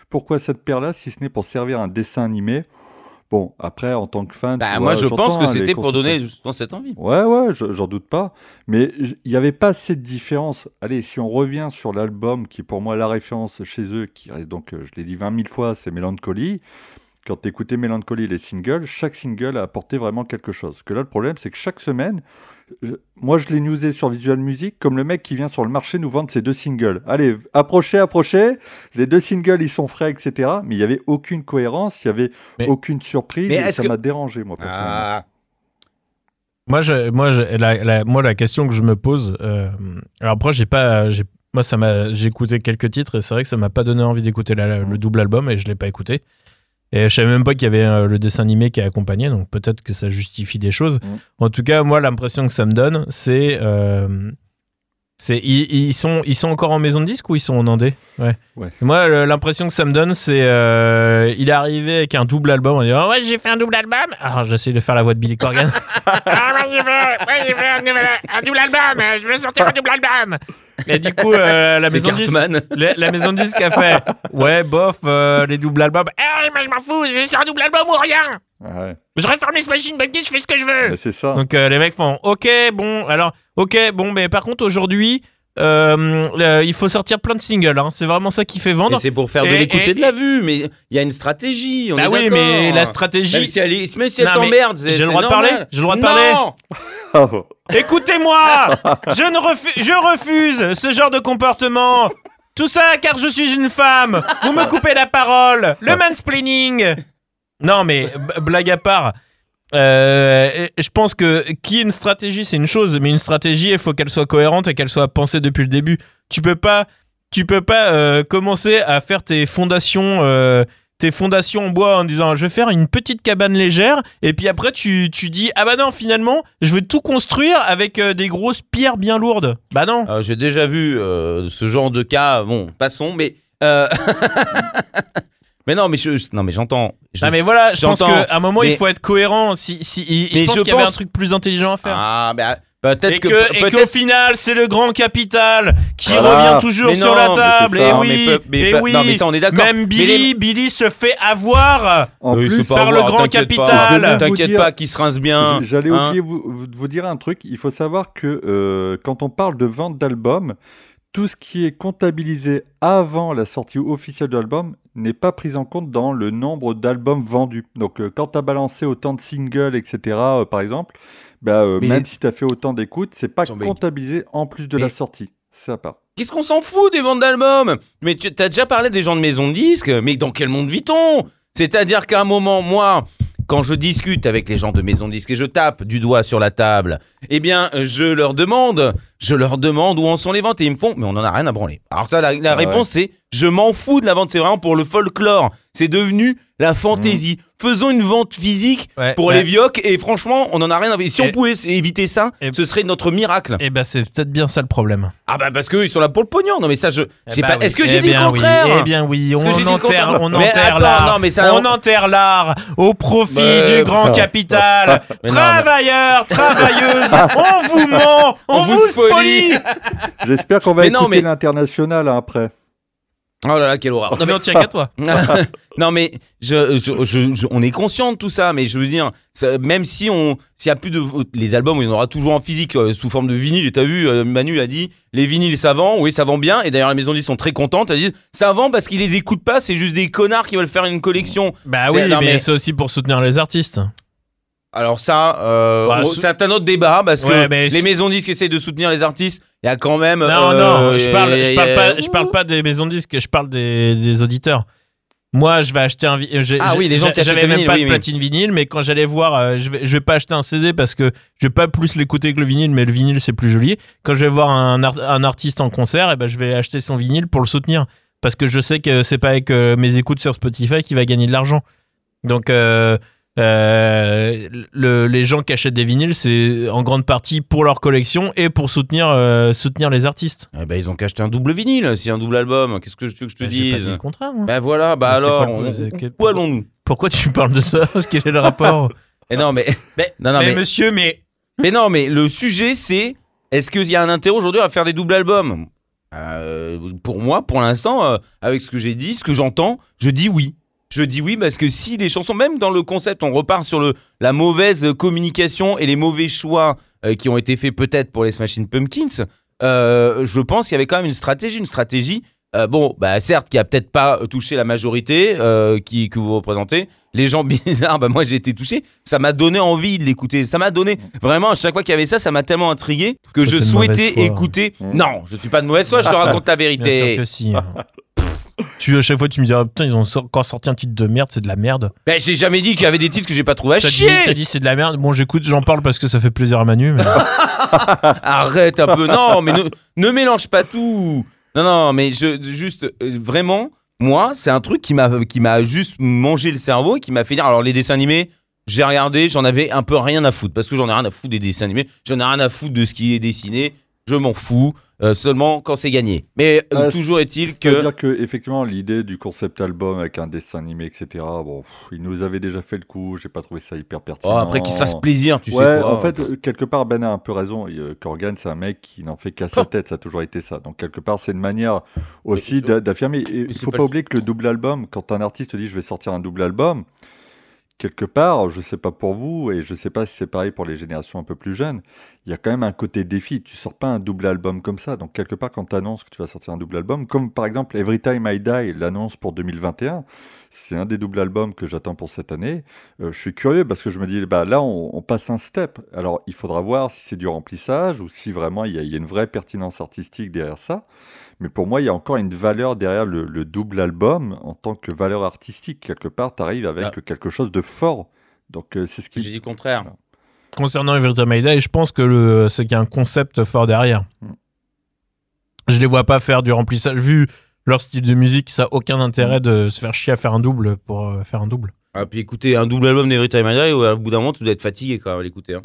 Pourquoi cette paire-là, si ce n'est pour servir un dessin animé Bon, après, en tant que fan, Bah, tu moi, vois, je pense que hein, c'était pour donner justement cette envie. Ouais, ouais, je- j'en doute pas. Mais il n'y avait pas assez de différence. Allez, si on revient sur l'album qui est pour moi la référence chez eux, qui reste donc, euh, je l'ai dit 20 000 fois, c'est Melancholy. Quand tu écoutais Melancholy, les singles, chaque single a apporté vraiment quelque chose. Que là, le problème, c'est que chaque semaine, moi, je l'ai newsé sur Visual Music, comme le mec qui vient sur le marché nous vendre ses deux singles. Allez, approchez, approchez. Les deux singles, ils sont frais, etc. Mais il n'y avait aucune cohérence, il n'y avait Mais- aucune surprise. Mais et ça que- m'a dérangé, moi, personnellement. Ah, Moi, je, moi, je- la, la- moi, la question que je me pose, euh, alors après, j'ai pas, j'ai, moi, ça m'a, j'ai écouté quelques titres et c'est vrai que ça m'a pas donné envie d'écouter la- le double album et je l'ai pas écouté. Et je savais même pas qu'il y avait euh, le dessin animé qui accompagnait, donc peut-être que ça justifie des choses. Mm. En tout cas, moi, l'impression que ça me donne, c'est, euh, c'est, ils, ils sont, ils sont encore en maison de disque ou ils sont en Andé Ouais. Ouais. Moi, le- l'impression que ça me donne, c'est, euh, il est arrivé avec un double album. On dit, oh, ouais, j'ai fait un double album. Alors, j'essaie de faire la voix de Billy Corgan. [LAUGHS] Ah ouais, j'ai fait, ouais, j'ai fait un, double album, je vais sortir un double album. Et du coup, euh, la, maison de disque, la, la maison de disque a fait [LAUGHS] Ouais, bof, euh, les doubles albums. Eh, mais je m'en fous, je vais sur un double album ou rien. Ouais, Je réforme les Smashing Pumpkins, je fais ce que je veux. mais c'est ça. Donc euh, les mecs font Ok, bon, alors, ok, bon, mais par contre, aujourd'hui, euh, euh, il faut sortir plein de singles. hein. C'est vraiment ça qui fait vendre. c'est pour faire de Et- l'écoute et- et de la vue, mais il y a une stratégie. On Bah est oui, mais la Même stratégie. si elle, est- même si elle t'emmerde, c'est- j'ai le droit de parler. J'ai le droit de parler. Écoutez-moi je, ne refu- je refuse ce genre de comportement Tout ça car je suis une femme Vous me coupez la parole Le mansplaining Non mais, blague à part, euh, je pense que qui ait une stratégie, c'est une chose, mais une stratégie, il faut qu'elle soit cohérente et qu'elle soit pensée depuis le début. Tu peux pas, tu peux pas euh, commencer à faire tes fondations... euh, tes fondations en bois en disant je vais faire une petite cabane légère et puis après tu, tu dis ah bah non finalement je veux tout construire avec euh, des grosses pierres bien lourdes bah non Euh, J'ai déjà vu euh, ce genre de cas. Bon, passons, mais. [LAUGHS] mais non, mais je, je- non, mais j'entends. Je- ah mais voilà je pense qu'à un moment il faut être cohérent si, si, je pense je qu'il y avait un pense- truc plus intelligent à faire Ah, bah, peut-être que. que- et qu'au final c'est le grand capital qui revient toujours sur non, la table et ça. Non, oui mais peu- mais et oui non, mais ça, on est d'accord. même Billy les- Billy se fait avoir En Oui, plus, par le grand capital. T'inquiète dire- pas, qu'il se rince bien. J'allais hein. oublier vous, vous, vous dire un truc. Il faut savoir que euh, quand on parle de vente d'albums, tout ce qui est comptabilisé avant la sortie officielle de l'album n'est pas pris en compte dans le nombre d'albums vendus. Donc euh, quand tu as balancé autant de singles, etc., euh, par exemple, bah, euh, même les- si tu as fait autant d'écoutes, c'est pas comptabilisé en plus de Mais- la sortie. C'est à part. Qu'est-ce qu'on s'en fout des ventes d'albums? Mais tu as déjà parlé des gens de maison de disques, mais dans quel monde vit-on? C'est-à-dire qu'à un moment, moi, quand je discute avec les gens de maison de disques et je tape du doigt sur la table, eh bien, je leur demande, je leur demande où en sont les ventes et ils me font, mais on en a rien à branler. Alors ça, la, la Ah ouais. réponse c'est, je m'en fous de la vente. C'est vraiment pour le folklore. C'est devenu la fantaisie. Faisons une vente physique Ouais, pour ouais. les vioques et franchement, on en a rien à. Si Et- on pouvait éviter ça, ce serait notre miracle. et bah c'est peut-être bien ça le problème Ah bah parce qu'eux ils sont là pour le pognon. Non mais ça je. Eh j'ai bah pas. oui. Est-ce que Eh j'ai dit le contraire Eh bien oui, on le enterre, on Mais enterre l'art. non, mais ça- on enterre l'art au profit [LAUGHS] Mais- du grand capital. Travailleurs, travailleuses, [LAUGHS] on vous ment, on, On vous vous [LAUGHS] J'espère qu'on va Mais non, écouter mais- l'international hein, après. Oh là là, quelle horreur. Non mais on tient qu'à toi. [LAUGHS] non mais je, je- je- je- on est conscient de tout ça, mais je veux dire, ça- même si on, s'il y a plus de les albums, il y en aura toujours en physique euh, sous forme de vinyle. Et t'as vu, euh, Manu a dit les vinyles ça vend, oui ça vend bien. Et d'ailleurs les maisons de disques sont très contentes. Elles disent ça vend parce qu'ils les écoutent pas, c'est juste des connards qui veulent faire une collection. Bah oui, non, mais, mais- c'est aussi pour soutenir les artistes. Alors ça, euh, Bah, sou- c'est un autre débat parce que Ouais, mais les maisons disques essayent de soutenir les artistes. Il y a quand même. Non, euh, non, je parle, je parle euh, pas, je parle pas des maisons disques, je parle des, des auditeurs. Moi, je vais acheter un vinyle. Ah oui, les gens qui achètent J'avais le même vinyle, pas oui, de platine vinyle, mais quand j'allais voir, euh, je, vais, je vais pas acheter un CD parce que je vais pas plus l'écouter que le vinyle, mais le vinyle c'est plus joli. Quand je vais voir un, art- un artiste en concert, et ben je vais acheter son vinyle pour le soutenir parce que je sais que c'est pas avec euh, mes écoutes sur Spotify qu'il va gagner de l'argent. Donc euh, euh, le- les gens qui achètent des vinyles, c'est en grande partie pour leur collection et pour soutenir euh, soutenir les artistes. eh ben, ils ont qu'à acheter un double vinyle, c'est un double album. Qu'est-ce que je, veux que je te Bah, pas dise dit le contraire. Ben voilà, bah Mais alors, quoi on- où allons-nous Pourquoi tu parles de ça Quel est le rapport [LAUGHS] non, mais, non, non, mais, mais, monsieur, mais mais non, mais le sujet c'est est-ce qu'il y a un intérêt aujourd'hui à faire des doubles albums Euh, Pour moi, pour l'instant, avec ce que j'ai dit, ce que j'entends, je dis oui. Je dis oui parce que si les chansons, même dans le concept, on repart sur le, la mauvaise communication et les mauvais choix euh, qui ont été faits peut-être pour les Smashing Pumpkins, euh, je pense qu'il y avait quand même une stratégie, une stratégie. euh, bon, bah certes, qui a peut-être pas touché la majorité qui, que vous représentez. Les gens [LAUGHS] bizarres, bah moi j'ai été touché. Ça m'a donné envie de l'écouter. Ça m'a donné vraiment à chaque fois qu'il y avait ça, ça m'a tellement intrigué que Toi, je souhaitais foi. écouter. Non, je suis pas de mauvaise foi. Je te [LAUGHS] raconte la bien sûr vérité. que si. [LAUGHS] tu à chaque fois tu me dis ah, putain ils ont encore sorti un titre de merde, c'est de la merde. Ben, j'ai jamais dit qu'il y avait des titres que j'ai pas trouvé à T'as dit, chier. t'as dit c'est de la merde. Bon j'écoute, j'en parle parce que ça fait plaisir à Manu. mais- [LAUGHS] Arrête un peu. Non, mais ne, ne mélange pas tout. Non, non, mais je, juste, euh, vraiment, moi, c'est un truc qui m'a, qui m'a juste mangé le cerveau et qui m'a fait dire. Alors, les dessins animés, j'ai regardé, j'en avais un peu rien à foutre parce que j'en ai rien à foutre des dessins animés. J'en ai rien à foutre de ce qui est dessiné. Je m'en fous. euh, seulement quand c'est gagné. Mais euh, Ah, toujours est-il que. C'est-à-dire que effectivement l'idée du concept album avec un dessin animé, etc. Bon, pff, il nous avait déjà fait le coup. J'ai pas trouvé ça hyper Oh, pertinent. après qu'il se fasse plaisir, tu ouais, sais quoi. en fait, euh, quelque part, Ben a un peu raison. Corgan, c'est un mec qui n'en fait qu'à sa tête. Ça a toujours été ça. Donc, quelque part, c'est une manière aussi d'affirmer. Il faut pas pas oublier que le double album, quand un artiste dit je vais sortir un double album, quelque part, je sais pas pour vous, et je sais pas si c'est pareil pour les générations un peu plus jeunes, il y a quand même un côté défi. Tu sors pas un double album comme ça. Donc, quelque part, quand tu annonces que tu vas sortir un double album, comme par exemple Every Time I Die l'annonce pour 2021, c'est un des doubles albums que j'attends pour cette année. Euh, je suis curieux parce que je me dis, bah, là, on, on passe un step. Alors, il faudra voir si c'est du remplissage ou si vraiment il y, a- il y a une vraie pertinence artistique derrière ça. Mais pour moi, il y a encore une valeur derrière le, le double album en tant que valeur artistique. Quelque part, tu arrives avec Ah. quelque chose de fort. Donc, euh, c'est ce J'ai qui. dit le contraire. Concernant Every Time I Die, je pense que le, c'est qu'il y a un concept fort derrière. Mm. Je les vois pas faire du remplissage. Vu leur style de musique, ça a aucun intérêt de se faire chier à faire un double pour euh, faire un double. Ah, puis écoutez, un double album d'Every Time I Die, au bout d'un moment, tu dois être fatigué quand même à l'écouter. hein.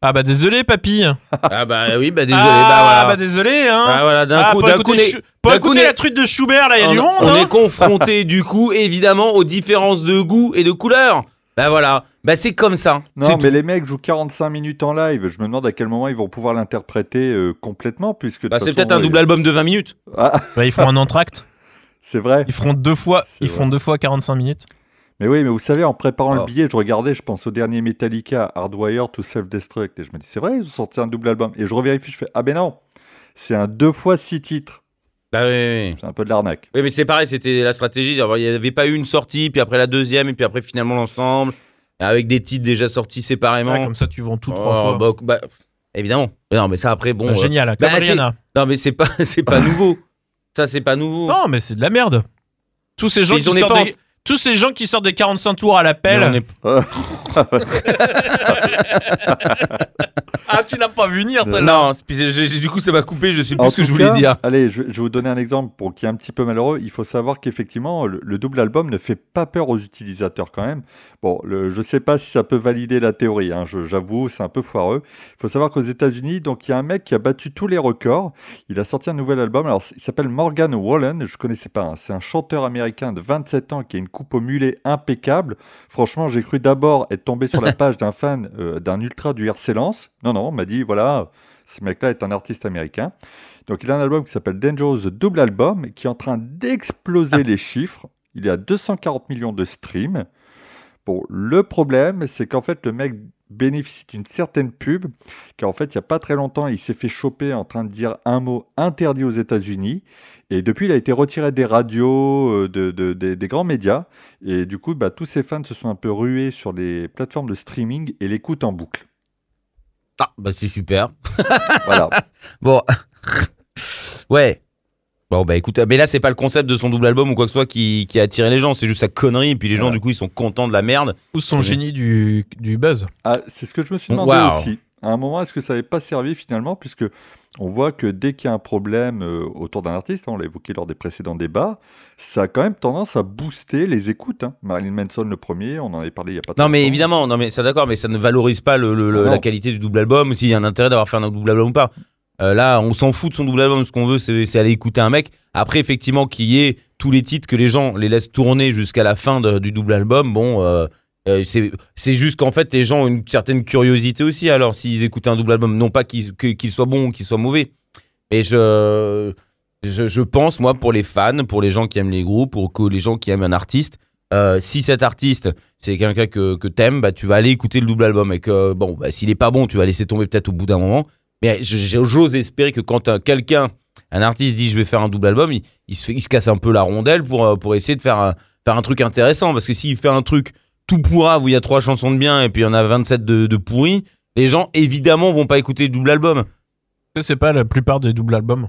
Ah bah désolé papy. [LAUGHS] ah bah oui, bah désolé. ah bah voilà. bah désolé hein. Ah, voilà, d'un Ah, coup, pour d'un coup, on est- Schou- pour d'un coup, écouter on est- la truite de Schubert, là, il y a on, du monde. on hein. est confronté du coup, évidemment, aux différences de goût et de couleur. Bah voilà, bah c'est comme ça. Non, mais tout. les mecs jouent 45 minutes en live. Je me demande à quel moment ils vont pouvoir l'interpréter euh, complètement, puisque. Bah, c'est peut-être un euh, double album de 20 minutes. Ah, [LAUGHS] Bah, ils font un entracte. [LAUGHS] c'est vrai. Ils feront deux fois, ils vrai. font deux fois 45 minutes. Mais oui, mais vous savez, en préparant Oh. le billet, je regardais, je pense au dernier Metallica, Hardwire to Self-Destruct. Et je me dis, c'est vrai, ils ont sorti un double album. Et je revérifie, je fais, ah ben non, c'est un deux fois six titres. Bah oui, oui, oui. C'est un peu de l'arnaque. Oui, mais c'est pareil, c'était la stratégie. Il n'y avait pas eu une sortie, puis après la deuxième, et puis après finalement l'ensemble, avec des titres déjà sortis séparément. Ouais, comme ça, tu vends tout Oh, trois fois. bah, bah, évidemment. Mais Non, mais ça après, bon. Bah, euh, Génial, bah, comme Rihanna. Non, mais c'est pas, [LAUGHS] c'est pas nouveau. Ça, c'est pas nouveau. Non, mais c'est de la merde. Tous ces gens Mais qui ils est sortent pas des... Tous ces gens qui sortent des 45 tours à l'appel. Est- [LAUGHS] Ah, tu l'as pas vu venir Non, puis j'ai- j'ai- du coup, ça m'a coupé, je sais plus En ce que je voulais cas, dire. Allez, je, je vais vous donner un exemple pour qui est un petit peu malheureux. Il faut savoir qu'effectivement, le, le double album ne fait pas peur aux utilisateurs quand même. Bon, le, je ne sais pas si ça peut valider la théorie, hein, je- j'avoue, c'est un peu foireux. Il faut savoir qu'aux États-Unis, donc il y a un mec qui a battu tous les records. Il a sorti un nouvel album. Alors, il s'appelle Morgan Wallen. Je connaissais pas. hein. C'est un chanteur américain de 27 ans qui a une coupe au mulet impeccable. Franchement, j'ai cru d'abord être tombé sur la [LAUGHS] page d'un fan euh, d'un ultra du RC Lens. Non, non, on m'a dit voilà, Ce mec-là est un artiste américain. Donc il a un album qui s'appelle Dangerous Double Album, qui est en train d'exploser les chiffres. Il y a 240 millions de streams. Bon, le problème, c'est qu'en fait, le mec bénéficie d'une certaine pub, car en fait, il n'y a pas très longtemps, il s'est fait choper en train de dire un mot interdit aux États-Unis. Et depuis, il a été retiré des radios, euh, de, de- des- grands médias. Et du coup, bah, tous ses fans se sont un peu rués sur les plateformes de streaming et l'écoutent en boucle. Ah, bah c'est super. [LAUGHS] Voilà. Bon. [LAUGHS] ouais. Bon, bah écoute, mais là, c'est pas le concept de son double album ou quoi que ce soit qui, qui a attiré les gens, c'est juste sa connerie, et puis les gens, Voilà. du coup, ils sont contents de la merde. Ou son génie du, du buzz. Ah, c'est ce que je me suis demandé Waouh. aussi. À un moment, est-ce que ça n'avait pas servi finalement, puisque on voit que dès qu'il y a un problème euh, autour d'un artiste, hein, on l'a évoqué lors des précédents débats, ça a quand même tendance à booster les écoutes. hein. Marilyn Manson le premier, on en avait parlé il y a pas Non, mais évidemment, non, mais c'est d'accord, mais ça ne valorise pas le, le- la qualité du double album, s'il y a un intérêt d'avoir fait un double album ou pas. Euh, là, on s'en fout de son double album, ce qu'on veut, c'est c'est aller écouter un mec. Après, effectivement, qu'il y ait tous les titres que les gens les laissent tourner jusqu'à la fin de- du double album, bon, euh, euh, c'est juste qu'en fait, les gens ont une certaine curiosité aussi, alors, s'ils écoutent un double album, non pas qu'il soit bon ou qu'il soit mauvais. Et je, je, pense, moi, pour les fans, pour les gens qui aiment les groupes, pour les gens qui aiment un artiste, euh, si cet artiste, c'est quelqu'un que, que t'aimes, bah, tu vas aller écouter le double album. Et que, bon, bah, s'il est pas bon, tu vas laisser tomber peut-être au bout d'un moment. Mais j'ose espérer que quand un- quelqu'un, un artiste dit je vais faire un double album, il, il se, casse un peu la rondelle pour, euh, pour essayer de faire un, faire un truc intéressant. Parce que s'il fait un truc tout pourrave où il y a trois chansons de bien et puis il y en a 27 de, de pourris, les gens évidemment vont pas écouter le double album. C'est pas la plupart des doubles albums.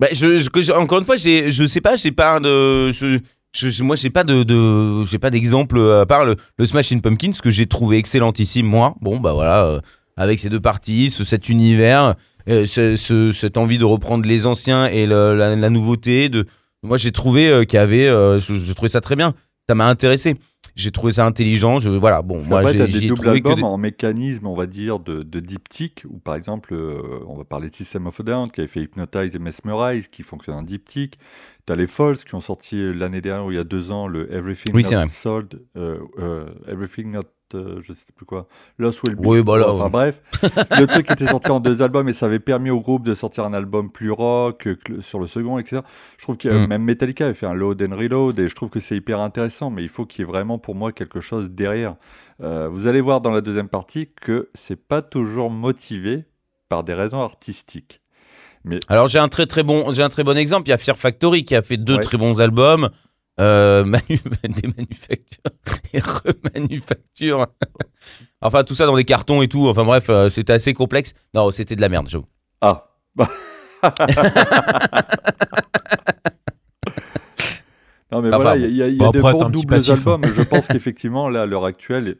Bah, je, je- que je- encore une fois, je sais pas, j'ai pas de, je, je- moi, j'ai pas de, de j'ai pas d'exemple euh, à part le, le Smashing Pumpkins que j'ai trouvé excellentissime. Moi, bon, bah voilà, euh, avec ces deux parties, ce- cet univers, euh, ce- ce- cette envie de reprendre les anciens et le- la, la nouveauté. De, moi, j'ai trouvé euh, qu'il y avait, je, je trouvais ça très bien. Ça m'a intéressé. J'ai trouvé ça intelligent. Je, voilà, bon, moi, j'ai, des doubles que albums des- en mécanisme, on va dire, de, de diptyque, où par exemple, euh, on va parler de System of a Down, qui avait fait Hypnotize et Mesmerize, qui fonctionne en diptyque. T'as les Falls, qui ont sorti l'année dernière, ou il y a deux ans, le Everything Oui, Not. Sold, euh, euh, Everything Not, euh, je sais plus quoi, Lost Will Be. Oui, bah là, enfin ouais. bref, [LAUGHS] le truc était sorti en deux albums, et ça avait permis au groupe de sortir un album plus rock le- sur le second, etc. Je trouve que Mm. même Metallica avait fait un Load and Reload, et je trouve que c'est hyper intéressant, mais il faut qu'il y ait vraiment pour moi quelque chose derrière. Euh, vous allez voir dans la deuxième partie que c'est pas toujours motivé par des raisons artistiques. Alors j'ai un très très bon, j'ai un très bon exemple. Il y a Fear Factory qui a fait deux Ouais. très bons albums, euh, [LAUGHS] manu- des manufactures et remanufactures. enfin tout ça dans des cartons et tout. Enfin bref, euh, c'était assez complexe. Non, c'était de la merde, j'avoue. Ah [LAUGHS] Non mais Enfin, voilà, il y a, y a- y a Bon, de après, t'es bons doubles passif, albums. Je pense [LAUGHS] qu'effectivement, là, à l'heure actuelle,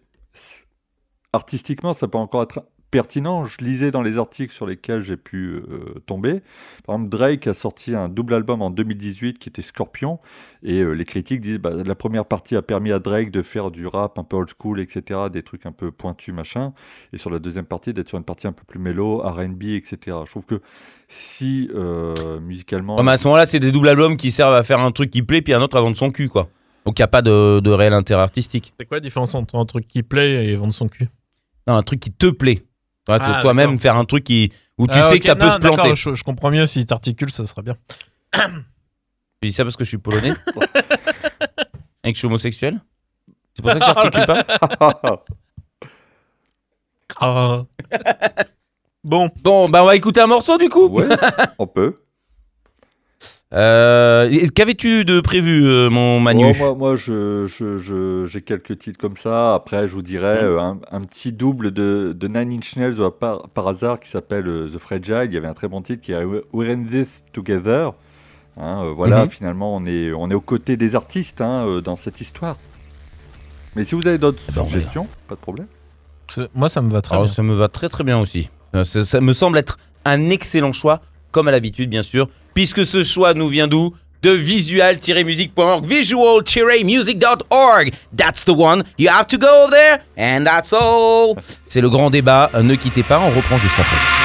artistiquement, ça peut encore être pertinent. Je lisais dans les articles sur lesquels j'ai pu euh, tomber. Par exemple, Drake a sorti un double album en 2018 qui était Scorpion. Et euh, les critiques disent bah, la première partie a permis à Drake de faire du rap un peu old school, etc. Des trucs un peu pointus, machin. Et sur la deuxième partie, d'être sur une partie un peu plus mélo, RB, etc. Je trouve que si euh, musicalement. Ouais, mais à ce moment-là, c'est des doubles albums qui servent à faire un truc qui plaît, puis un autre à vendre son cul, quoi. Donc il n'y a pas de, de réel intérêt artistique. C'est quoi la différence entre un truc qui plaît et vendre son cul? Non, un truc qui te plaît. Ouais, Ah, Toi-même faire un truc qui où tu Ah, sais que ça peut se planter. Je, je comprends mieux si t'articules, ça sera bien. [COUGHS] Je dis ça parce que je suis polonais [LAUGHS] et que je suis homosexuel. C'est pour ça que j'articule pas. [LAUGHS] Ah. bon, Bon, bah on va écouter un morceau du coup. ouais, on peut. Euh, Qu'avais-tu de prévu, euh, mon Manu? Oh, moi, moi je, je- je- j'ai quelques titres comme ça. Après, je vous dirais Mm. euh, un, un petit double de, de Nine Inch Nails par, par hasard qui s'appelle The Fragile. Il y avait un très bon titre qui est We're in This Together. Hein, euh, voilà, Mhm. finalement, on est, on est aux côtés des artistes hein, euh, dans cette histoire. Mais si vous avez d'autres on suggestions, pas de problème. moi ça me va très Alors, bien. ça me va très très bien aussi. Ça, ça me semble être un excellent choix, comme à l'habitude bien sûr, puisque ce choix nous vient d'où? De visual-music.org, visual-music.org. That's the one. You have to go there, and that's all. C'est le grand débat. Ne quittez pas, on reprend juste après.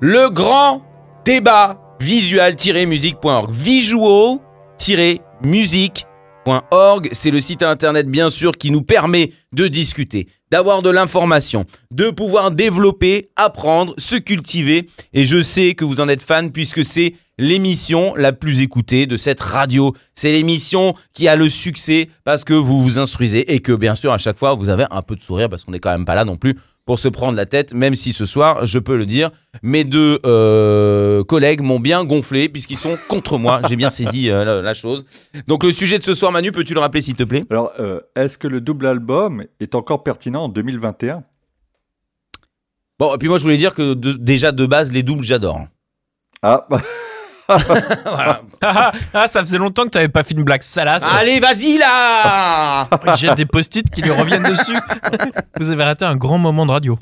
Le grand débat visual-musique.org. Visual-musique.org, c'est le site internet bien sûr qui nous permet de discuter, d'avoir de l'information, de pouvoir développer, apprendre, se cultiver. Et je sais que vous en êtes fan puisque c'est l'émission la plus écoutée de cette radio. C'est l'émission qui a le succès parce que vous vous instruisez et que bien sûr à chaque fois vous avez un peu de sourire parce qu'on n'est quand même pas là non plus pour se prendre la tête, même si ce soir, je peux le dire, mes deux euh, collègues m'ont bien gonflé puisqu'ils sont contre moi. J'ai bien saisi euh, la, la chose. Donc le sujet de ce soir, Manu, peux-tu le rappeler s'il te plaît? Alors, euh, est-ce que le double album est encore pertinent en 2021 Bon, et puis moi je voulais dire que de- déjà de base, les doubles, j'adore. Ah, bah, [LAUGHS] [LAUGHS] Voilà. Ah, ah, ça faisait longtemps que t'avais pas fait une blague salace. Allez, vas-y là [LAUGHS] J'ai des post-it qui lui reviennent dessus. [LAUGHS] Vous avez raté un grand moment de radio.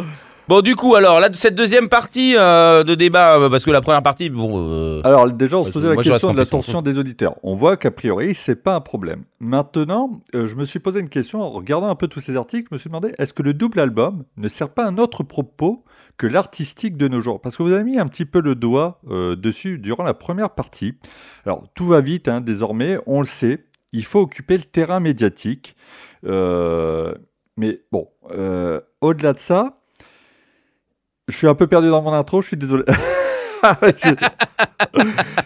Bon, du coup, alors, là, cette deuxième partie euh, de débat, euh, parce que la première partie, bon, euh, alors déjà, on se posait la moi, je reste question de sur l'attention des auditeurs. On voit qu'a priori, c'est pas un problème. Maintenant, euh, je me suis posé une question en regardant un peu tous ces articles. Je me suis demandé, est-ce que le double album ne sert pas à un autre propos que l'artistique de nos jours? Parce que vous avez mis un petit peu le doigt euh, dessus durant la première partie. Alors, tout va vite, hein, désormais, on le sait. Il faut occuper le terrain médiatique. Euh, mais bon, euh, au-delà de ça, je suis un peu perdu dans mon intro, je suis désolé. [LAUGHS]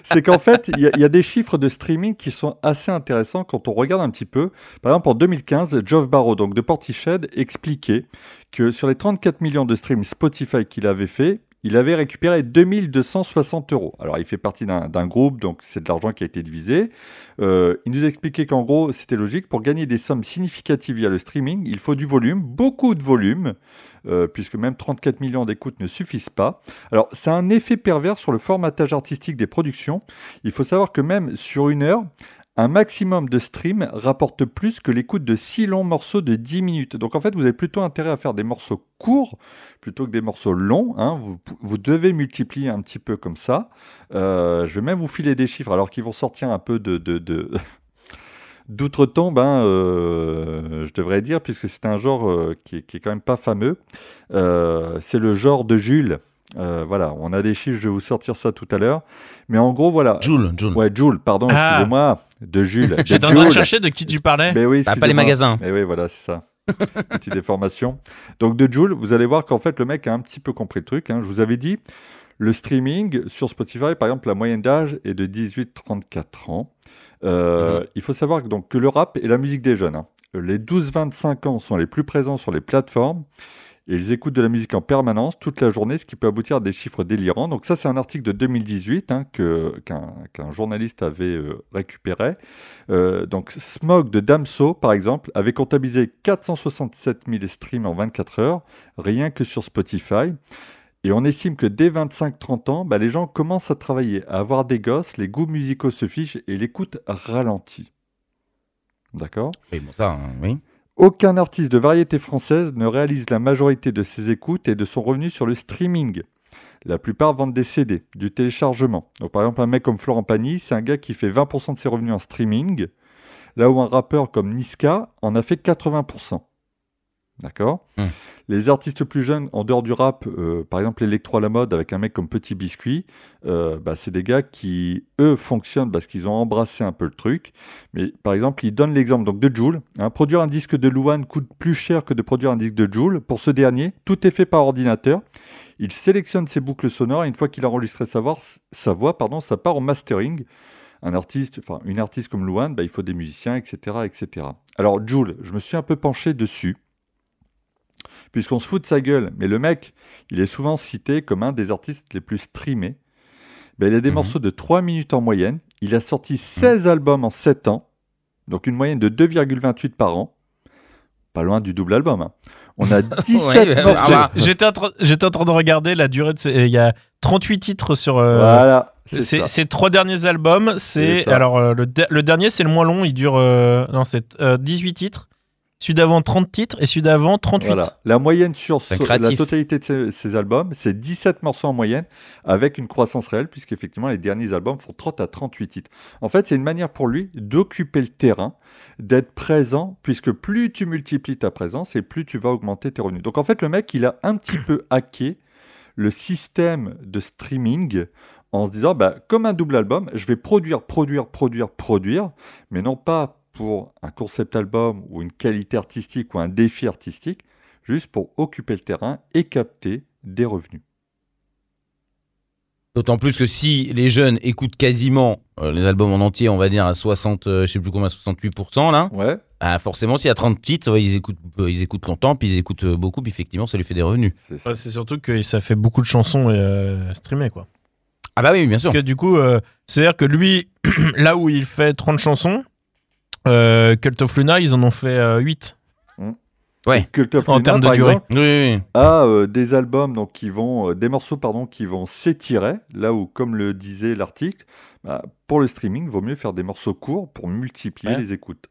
C'est- qu'en fait, il y, a- des chiffres de streaming qui sont assez intéressants quand on regarde un petit peu. Par exemple, en 2015, Geoff Barrow, donc de Portishead, expliquait que sur les 34 millions de streams Spotify qu'il avait fait, il avait récupéré 2260 euros. Alors, il fait partie d'un groupe, donc c'est de l'argent qui a été divisé. Euh, il nous expliquait qu'en gros, c'était logique. Pour gagner des sommes significatives via le streaming, il faut du volume, beaucoup de volume, euh, puisque même 34 millions d'écoutes ne suffisent pas. Alors, c'est un effet pervers sur le formatage artistique des productions. Il faut savoir que même sur une heure, un maximum de stream rapporte plus que l'écoute de six longs morceaux de 10 minutes. Donc en fait, vous avez plutôt intérêt à faire des morceaux courts plutôt que des morceaux longs. hein. Vous, devez multiplier un petit peu comme ça. Euh, je vais même vous filer des chiffres alors qu'ils vont sortir un peu de... de, [LAUGHS] D'outre-tombe, hein, euh, je devrais dire, puisque c'est un genre euh, qui, qui est quand même pas fameux. C'est le genre de Jules. Euh, voilà, on a des chiffres, je vais vous sortir ça tout à l'heure. Mais en gros, voilà. Joule, Joule. Ouais, Jules, pardon, Ah. excusez-moi. De Jules. [LAUGHS] J'étais en train de chercher de qui tu parlais. Mais oui, Bah, pas les magasins. Mais oui, voilà, c'est ça. [LAUGHS] Petite déformation. Donc, de Joule, vous allez voir qu'en fait, le mec a un petit peu compris le truc. hein. Je vous avais dit, le streaming sur Spotify, par exemple, la moyenne d'âge est de 18-34 ans. Euh, Il faut savoir que, donc, que le rap est la musique des jeunes. hein. Les 12-25 ans sont les plus présents sur les plateformes. Et ils écoutent de la musique en permanence toute la journée, ce qui peut aboutir à des chiffres délirants. Donc ça, c'est un article de 2018 hein, que- qu'un journaliste avait euh, récupéré. Euh, donc Smog de Damso, par exemple, avait comptabilisé 467 000 streams en 24 heures, rien que sur Spotify. Et on estime que dès 25-30 ans, bah, les gens commencent à travailler, à avoir des gosses, les goûts musicaux se fichent et l'écoute ralentit. D'accord? Oui, bon, ça, hein, oui. Aucun artiste de variété française ne réalise la majorité de ses écoutes et de son revenu sur le streaming. La plupart vendent des CD, du téléchargement. Donc, par exemple, un mec comme Florent Pagny, c'est un gars qui fait 20% de ses revenus en streaming, là où un rappeur comme Niska en a fait 80%. D'accord Hmm. Les artistes plus jeunes, en dehors du rap, euh, par exemple l'électro à la mode avec un mec comme Petit Biscuit, euh, bah, c'est des gars qui, eux, fonctionnent parce qu'ils ont embrassé un peu le truc. Mais par exemple, il donne l'exemple donc de Joule. hein. produire un disque de Luan coûte plus cher que de produire un disque de Joule. Pour ce dernier, tout est fait par ordinateur. Il sélectionne ses boucles sonores et une fois qu'il a enregistré sa voix, sa voix pardon, ça part au mastering. Un artiste, enfin une artiste comme Luan, bah, il faut des musiciens, etc., etc. Alors Joule, je me suis un peu penché dessus, puisqu'on se fout de sa gueule, mais le mec, il est souvent cité comme un des artistes les plus streamés. Ben, il a des Mhm. morceaux de 3 minutes en moyenne. Il a sorti 16 albums en 7 ans, donc une moyenne de 2,28 par an. Pas loin du double album. hein. On a [LAUGHS] 17 Ouais, morceaux. J'étais en, train- j'étais en train de regarder la durée de. ces- Il y a 38 titres sur. euh, Voilà. c'est ces trois derniers albums, c'est alors euh, le, de- le dernier c'est le moins long, il dure euh, non c'est euh, 18 titres. Celui d'avant 30 titres et celui d'avant 38. Voilà. La moyenne sur la totalité de ces, ces albums, c'est 17 morceaux en moyenne, avec une croissance réelle, puisqu'effectivement, les derniers albums font 30 à 38 titres. En fait, c'est une manière pour lui d'occuper le terrain, d'être présent, puisque plus tu multiplies ta présence et plus tu vas augmenter tes revenus. Donc en fait, le mec, il a un petit peu [CLEARS THROAT] hacké le système de streaming en se disant, bah, comme un double album, je vais produire, produire, produire, produire, mais non pas pour un concept album ou une qualité artistique ou un défi artistique, juste pour occuper le terrain et capter des revenus. D'autant plus que si les jeunes écoutent quasiment euh, les albums en entier, on va dire à 60, euh, je sais plus combien, 68%, là, Ouais, bah forcément, s'il y a 30 titres, ouais, ils, écoutent, euh, ils écoutent longtemps, puis ils écoutent beaucoup, puis effectivement, ça lui fait des revenus. c'est ça. Ouais, c'est surtout que ça fait beaucoup de chansons euh, streamées, quoi. Ah bah oui, bien sûr. Parce que du coup, euh, c'est-à-dire que lui, [CLEARS THROAT] là où il fait 30 chansons, euh, Cult of Luna, ils en ont fait euh, 8. Ouais. Cult of En Luna, termes de par durée. exemple, Oui, oui, oui. a euh, des albums donc qui vont euh, des morceaux pardon qui vont s'étirer là où comme le disait l'article bah, pour le streaming il vaut mieux faire des morceaux courts pour multiplier Ouais. les écoutes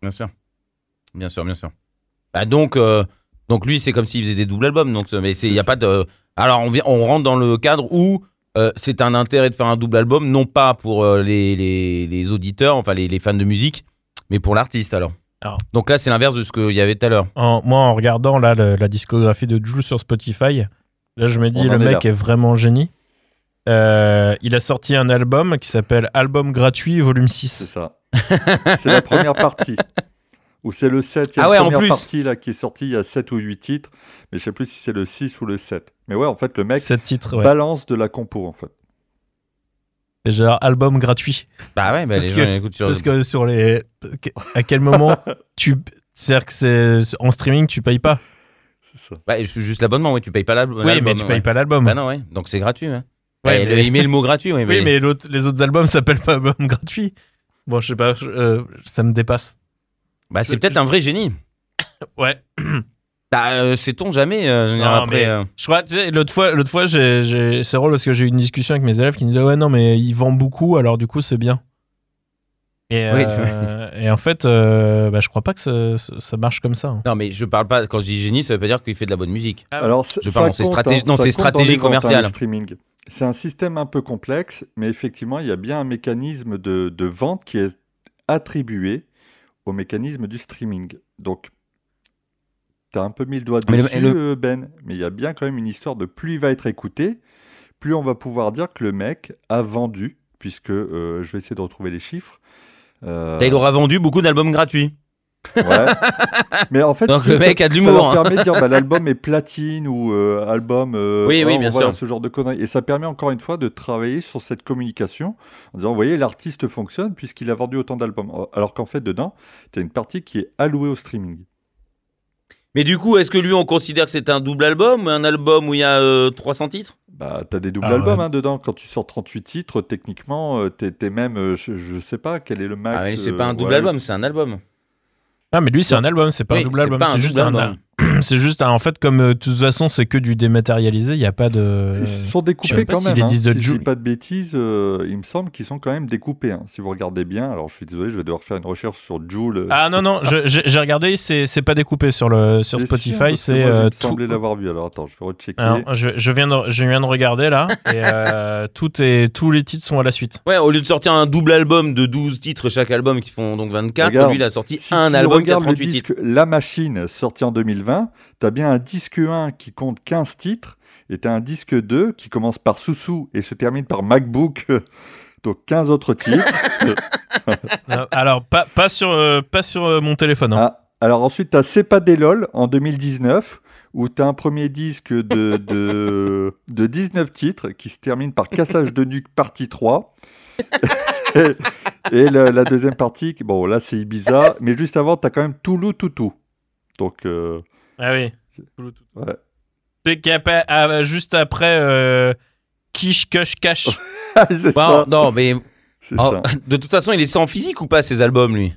Bien sûr. Bien sûr, bien sûr. Bah donc, euh, donc lui, c'est comme s'il faisait des doubles albums. Donc, mais il n'y a pas de. Alors, on, vient, on rentre dans le cadre où euh, c'est un intérêt de faire un double album, non pas pour euh, les, les, les auditeurs, enfin les, les fans de musique, mais pour l'artiste alors. Alors. Donc là, c'est l'inverse de ce qu'il y avait tout à l'heure. En- moi, en regardant là, le- la discographie de Jules sur Spotify, là, je me dis, le est mec là. est vraiment génie. Euh, il a sorti un album qui s'appelle Album gratuit, volume c'est 6. ça c'est la première partie [LAUGHS] ou c'est le 7 il y a Ah une ouais, en première partie là qui est sortie il y a 7 ou 8 titres mais je sais plus si c'est le 6 ou le 7 mais ouais en fait le mec 7 titres, ouais. balance de la compo en fait Et genre, album gratuit. Bah ouais, bah, Parce les que- gens écoutent sur. Parce que sur les. À quel moment [LAUGHS] tu. C'est-à-dire que c'est en streaming, tu payes pas. c'est ça Bah, c'est juste l'abonnement, oui, tu payes pas l'album. Oui, mais tu payes pas l'album. Bah non, ouais. Donc c'est gratuit. Ouais. Ouais, Ouais, mais- le- il met le mot gratuit, oui. Oui, mais les autres albums s'appellent pas album gratuit. Bon, je sais pas, je- euh, ça me dépasse. Bah, c'est je- peut-être un vrai génie. [COUGHS] Ouais. [COUGHS] Bah, euh, sait-on jamais euh, Non, après. mais- euh, Je crois, tu sais, l'autre fois, l'autre fois j'ai, j'ai- c'est drôle parce que j'ai eu une discussion avec mes élèves qui me disaient Ouais, non, mais il vend beaucoup, alors du coup, c'est bien. Et, Oui, euh, et en fait, euh, bah, je crois pas que ça, ça marche comme ça. hein. Non, mais je parle pas. Quand je dis génie, ça veut pas dire qu'il fait de la bonne musique. Alors, c- Je ça parle ses compte, stratégies- hein, dans ça ses compte stratégies les ventes, hein, commerciales. le streaming. C'est un système un peu complexe, mais effectivement, il y a bien un mécanisme de, de vente qui est attribué au mécanisme du streaming. Donc, tu as un peu mis le doigt dessus, le- euh, Ben, mais il y a bien quand même une histoire de plus il va être écouté, plus on va pouvoir dire que le mec a vendu, puisque euh, je vais essayer de retrouver les chiffres. Euh, Il aura vendu beaucoup d'albums gratuits. Ouais. Mais en fait, Donc le mec ça- a de Ça l'humour, leur hein. permet de dire bah, l'album est platine ou euh, album. euh, Oui, oui, or, bien voilà, sûr. Ce genre de conneries. Et ça permet encore une fois de travailler sur cette communication en disant, vous voyez, l'artiste fonctionne puisqu'il a vendu autant d'albums. Alors qu'en fait, dedans, tu as une partie qui est allouée au streaming. Mais du coup, est-ce que lui, on considère que c'est un double album, un album où il y a euh, 300 titres? Bah, tu as des doubles Ah, albums ouais. hein, dedans. Quand tu sors 38 titres, techniquement, tu es, même, euh, je, je sais pas quel est le max. Ah, mais c'est euh, pas un double ouais, album, c'est un album. Ah, mais lui, c'est un album, c'est pas Oui, un double album. un C'est juste double un. [CLEARS THROAT] C'est juste. En fait, comme euh, de toute façon, c'est que du dématérialisé, il n'y a pas de. Ils sont découpés quand si même. hein. de si je Jules- dis pas de bêtises, euh, il me semble qu'ils sont quand même découpés. hein. Si vous regardez bien, alors je suis désolé, je vais devoir faire une recherche sur Joule. Ah non, non, je- j'ai regardé, c'est c'est pas découpé sur, le, sur Spotify, c'est euh, me tout. semblait l'avoir vu. Alors attends, je vais rechecker. Alors, je, je viens de, je viens de regarder là, et euh, [LAUGHS] tout est, tous les titres sont à la suite. Ouais, au lieu de sortir un double album de 12 titres chaque album qui font donc 24, Regarde, lui, il a sorti Si un album qui a regardes le 38 titres. La Machine, sorti en 2020, t'as bien un disque 1 qui compte 15 titres, et t'as un disque 2 qui commence par Soussou et se termine par MacBook. [LAUGHS] Donc 15 autres titres. [LAUGHS] Euh, Alors, pas, pas sur, euh, pas sur euh, mon téléphone. hein. Ah, alors ensuite, tu as C'est pas des LOL en 2019, où tu as un premier disque de, de, [LAUGHS] de 19 titres qui se termine par Cassage de nuque partie 3. et et la, la deuxième partie, bon là c'est Ibiza, mais juste avant, tu as quand même Toulouse Toutou. Donc, euh, Ah oui. ouais. C'est pas- ah, juste après euh, Kish Kush Cash. c'est Bon, ça. non, mais oh, ça. de toute façon, il est sans physique ou pas ces albums, lui?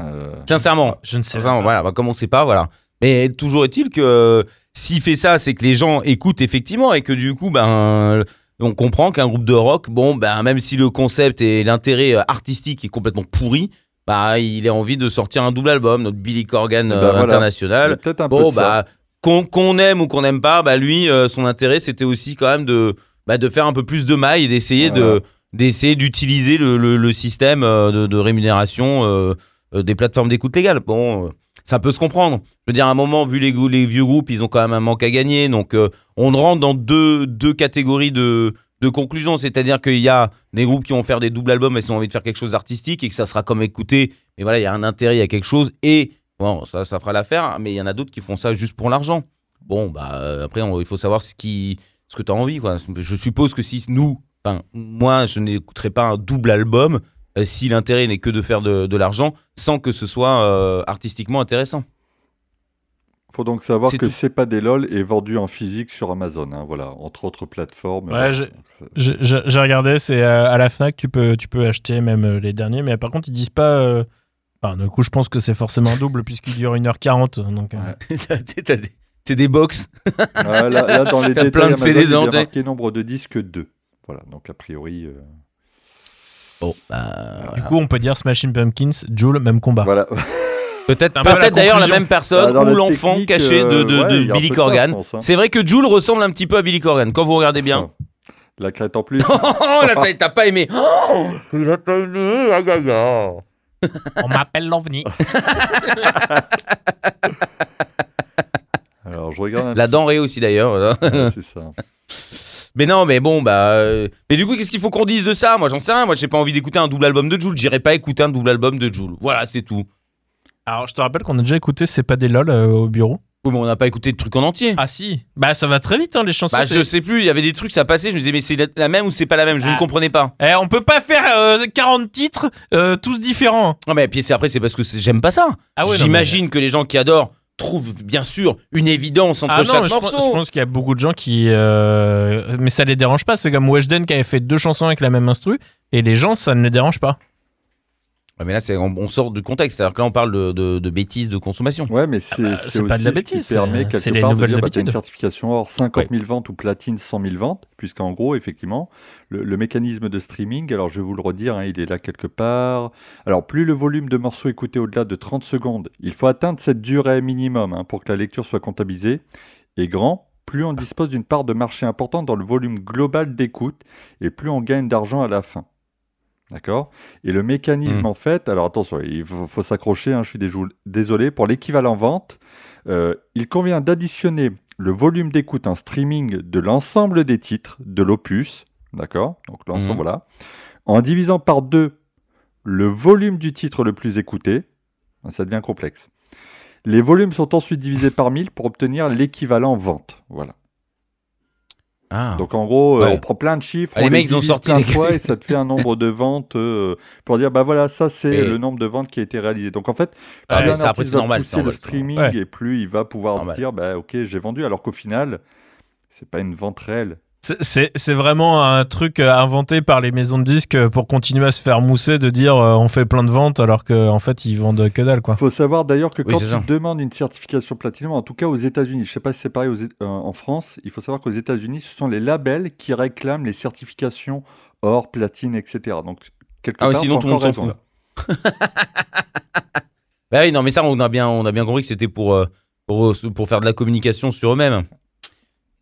Euh, Sincèrement. Je ne sais pas. voilà, bah, comme on sait pas, voilà. Mais toujours est-il que euh, s'il fait ça, c'est que les gens écoutent effectivement et que du coup, ben, on comprend qu'un groupe de rock, bon, ben, même si le concept et l'intérêt euh, artistique est complètement pourri, bah, il a envie de sortir un double album, notre Billy Corgan euh, il y a international. un Bon, bah, qu'on aime ou qu'on n'aime pas, bah, lui, euh, son intérêt, c'était aussi quand même de, bah, de faire un peu plus de mailles et d'essayer Voilà. de d'essayer d'utiliser le, le- le système euh, de, de rémunération euh, euh, des plateformes d'écoute légale. Bon, euh, ça peut se comprendre. Je veux dire, à un moment, vu les, les vieux groupes, ils ont quand même un manque à gagner. Donc, euh, on rentre dans deux, deux catégories de, de conclusion. C'est-à-dire qu'il y a des groupes qui vont faire des doubles albums et qui ont envie de faire quelque chose d'artistique et que ça sera comme écouté. Mais voilà, il y a un intérêt, il y a quelque chose. Et bon, ça, fera l'affaire. Mais il y en a d'autres qui font ça juste pour l'argent. Bon, bah, euh, après, il faut savoir ce, que tu as envie. Je suppose que si nous, moi, je n'écouterai pas un double album euh, si l'intérêt n'est que de faire de, de l'argent sans que ce soit euh, artistiquement intéressant. Faut donc savoir que. C'est pas des LOL est vendu en physique sur Amazon, hein, voilà, entre autres plateformes. Ouais, j'ai- regardé, c'est euh, à la Fnac, tu peux, tu peux acheter même euh, les derniers, mais par contre, ils disent pas. euh, Enfin, du coup, je pense que c'est forcément [LAUGHS] double puisqu'il dure 1h40. Donc, euh, Ouais. [LAUGHS] C'est des box. Ouais, là, là, dans [LAUGHS] les détails, plein de Amazon, CD il y a dedans, bien t'es- marqué nombre de disques 2. Voilà, donc a priori. euh, Bon, bah, Du coup, on peut dire Smashing Pumpkins, Joule, même combat. Voilà. Peut-être un peu la peut-être d'ailleurs la même personne Bah, ou l'enfant caché de, de- euh, ouais, de Billy Corgan. hein. C'est vrai que Jules ressemble un petit peu à Billy Corgan quand vous regardez bien. La crête en plus. [LAUGHS] Oh là, ça, t'as pas aimé. Il a pas aimé, gaga. On m'appelle l'OVNI. [LAUGHS] Alors, je regarde un La denrée aussi d'ailleurs. Ouais, c'est ça. [LAUGHS] Mais non, mais bon, bah. euh, Mais du coup, qu'est-ce qu'il faut qu'on dise de ça? Moi, j'en sais rien. Moi, j'ai pas envie d'écouter un double album de Jules. J'irai pas écouter un double album de Jules. Voilà, c'est tout. Alors, je te rappelle qu'on a déjà écouté C'est pas des lol euh, au bureau. Oui, mais on n'a pas écouté de trucs en entier. Ah si Bah, ça va très vite, hein, les chansons. bah, c'est- je sais plus. Il y avait des trucs, ça passait. Je me disais, mais c'est la- la même ou c'est pas la même? Je ne Ah. comprenais pas. Eh, on peut pas faire euh, 40 titres, euh, tous différents. Non, mais puis c'est après, c'est parce que c'est- j'aime pas ça. Ah J'imagine que les gens qui adorent trouvent bien sûr une évidence entre Ah non, chaque mais je, pense, morceau. je pense qu'il y a beaucoup de gens qui. euh, Mais ça les dérange pas. C'est comme Weshden qui avait fait deux chansons avec la même instru. Et les gens, ça ne les dérange pas. Ouais, mais là, c'est- on, on sort du contexte. C'est-à-dire que là, on parle de, de- de bêtises de consommation. Ouais, mais c'est bah, c'est c'est pas de la ce bêtise, qui permet c'est- c'est quelque les part de nouvelles dire bah, t'as une certification or 50 000 ventes ou platine 100 000 ventes, puisqu'en gros, effectivement, le, le mécanisme de streaming, alors je vais vous le redire, hein, il est là quelque part. Alors, plus le volume de morceaux écoutés au-delà de 30 secondes, il faut atteindre cette durée minimum hein, pour que la lecture soit comptabilisée, est grand, plus on dispose d'une part de marché importante dans le volume global d'écoute, et plus on gagne d'argent à la fin. D'accord? Et le mécanisme, Mhm. en fait, alors attention, il faut, faut s'accrocher, hein, je suis désolé, pour l'équivalent vente, euh, il convient d'additionner le volume d'écoute en streaming de l'ensemble des titres de l'opus, d'accord? Donc l'ensemble, Mhm. voilà, en divisant par deux le volume du titre le plus écouté, hein, ça devient complexe. Les volumes sont ensuite divisés par 1000 pour obtenir l'équivalent vente, voilà. Ah. Donc en gros, euh, Ouais. on prend plein de chiffres, Ah, les on mecs, ils ont sorti plein des- de fois et ça te fait un nombre de ventes euh, pour dire bah voilà ça c'est Et- le nombre de ventes qui a été réalisé. Donc en fait, plus mais un ça, après, artiste c'est va normal, pousser le streaming normal. et plus il va pouvoir se dire bah ok j'ai vendu alors qu'au final c'est pas une vente réelle. C'est- vraiment un truc euh, inventé par les maisons de disques euh, pour continuer à se faire mousser de dire euh, on fait plein de ventes alors qu'en en fait ils vendent que dalle quoi. Il faut savoir d'ailleurs que Oui, quand tu ça. demandes une certification platinum, en tout cas aux États-Unis, je sais pas si c'est pareil aux euh, en France, il faut savoir qu'aux États-Unis ce sont les labels qui réclament les certifications or, platine, etc. Donc quelque Ah oui, part sinon t'as tout le monde encore s'en raison, fout. [LAUGHS] Bah oui, non, mais ça, on a bien, on a bien compris que c'était pour, euh, pour, pour faire de la communication sur eux-mêmes,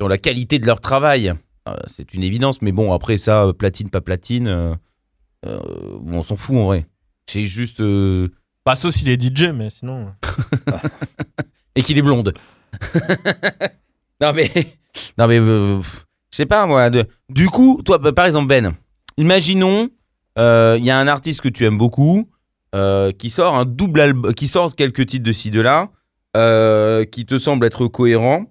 sur la qualité de leur travail. Euh, c'est une évidence, mais bon, après ça, euh, platine, pas platine, euh, euh, on s'en fout en vrai. C'est juste. Pas sauf s'il est DJ mais sinon. [LAUGHS] et qu'il est blonde. [LAUGHS] non, mais. [LAUGHS] Non, mais. je sais pas, moi. de- Du coup, toi, bah, par exemple, Ben, imaginons, il y a un artiste que tu aimes beaucoup, euh, qui sort un double qui sort quelques titres de ci, de là, euh, qui te semble être cohérent,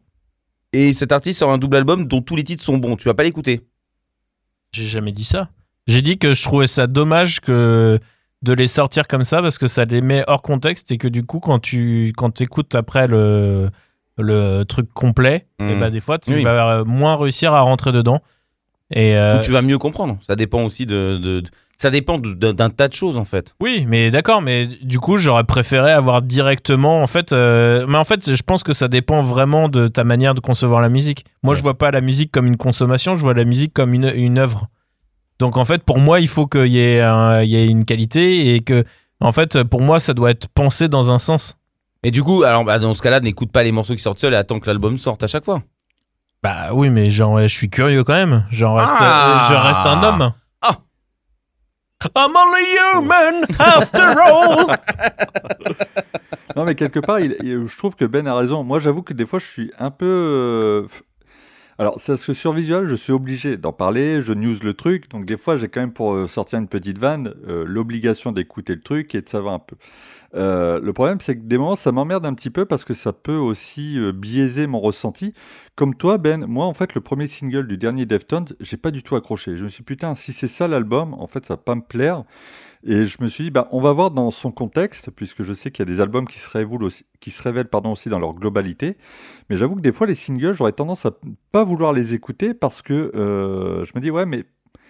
et cet artiste sort un double album dont tous les titres sont bons. Tu vas pas l'écouter. J'ai jamais dit ça. J'ai dit que je trouvais ça dommage que de les sortir comme ça parce que ça les met hors contexte et que du coup quand tu quand écoutes après le le truc complet, Mhm. et bah des fois tu Oui. vas moins réussir à rentrer dedans. Et euh, Ou tu vas mieux comprendre. Ça dépend aussi de. de- de- ça dépend d'un tas de choses, en fait. Oui, mais d'accord, mais du coup, j'aurais préféré avoir directement. En fait, euh, mais en fait, je pense que ça dépend vraiment de ta manière de concevoir la musique. Moi, Ouais. je vois pas la musique comme une consommation, je vois la musique comme une, une œuvre. Donc, en fait, pour moi, il faut qu'il y, ait un- il y ait une qualité et que, en fait, pour moi, ça doit être pensé dans un sens. Et du coup, alors, bah, dans ce cas-là, n'écoute pas les morceaux qui sortent seuls et attends que l'album sorte à chaque fois. Bah oui, mais genre, je suis curieux quand même. J'en reste, Ah. je reste un homme. Ah. I'm only human after all. Non, mais quelque part, il- il- je trouve que Ben a raison. Moi, j'avoue que des fois, je suis un peu. euh, Alors, c'est parce que sur Visual, je suis obligé d'en parler, je news le truc. Donc, des fois, j'ai quand même, pour euh, sortir une petite vanne, euh, l'obligation d'écouter le truc et de savoir un peu. Euh, le problème, c'est que des moments, ça m'emmerde un petit peu parce que ça peut aussi euh, biaiser mon ressenti. Comme toi, Ben, moi, en fait, le premier single du dernier Deftones, j'ai pas du tout accroché. Je me suis dit, putain, si c'est ça l'album, en fait, ça va pas me plaire. Et je me suis dit, bah, on va voir dans son contexte, puisque je sais qu'il y a des albums qui se révèlent aussi, pardon, aussi dans leur globalité. Mais j'avoue que des fois, les singles, j'aurais tendance à pas vouloir les écouter parce que euh, je me dis, ouais, mais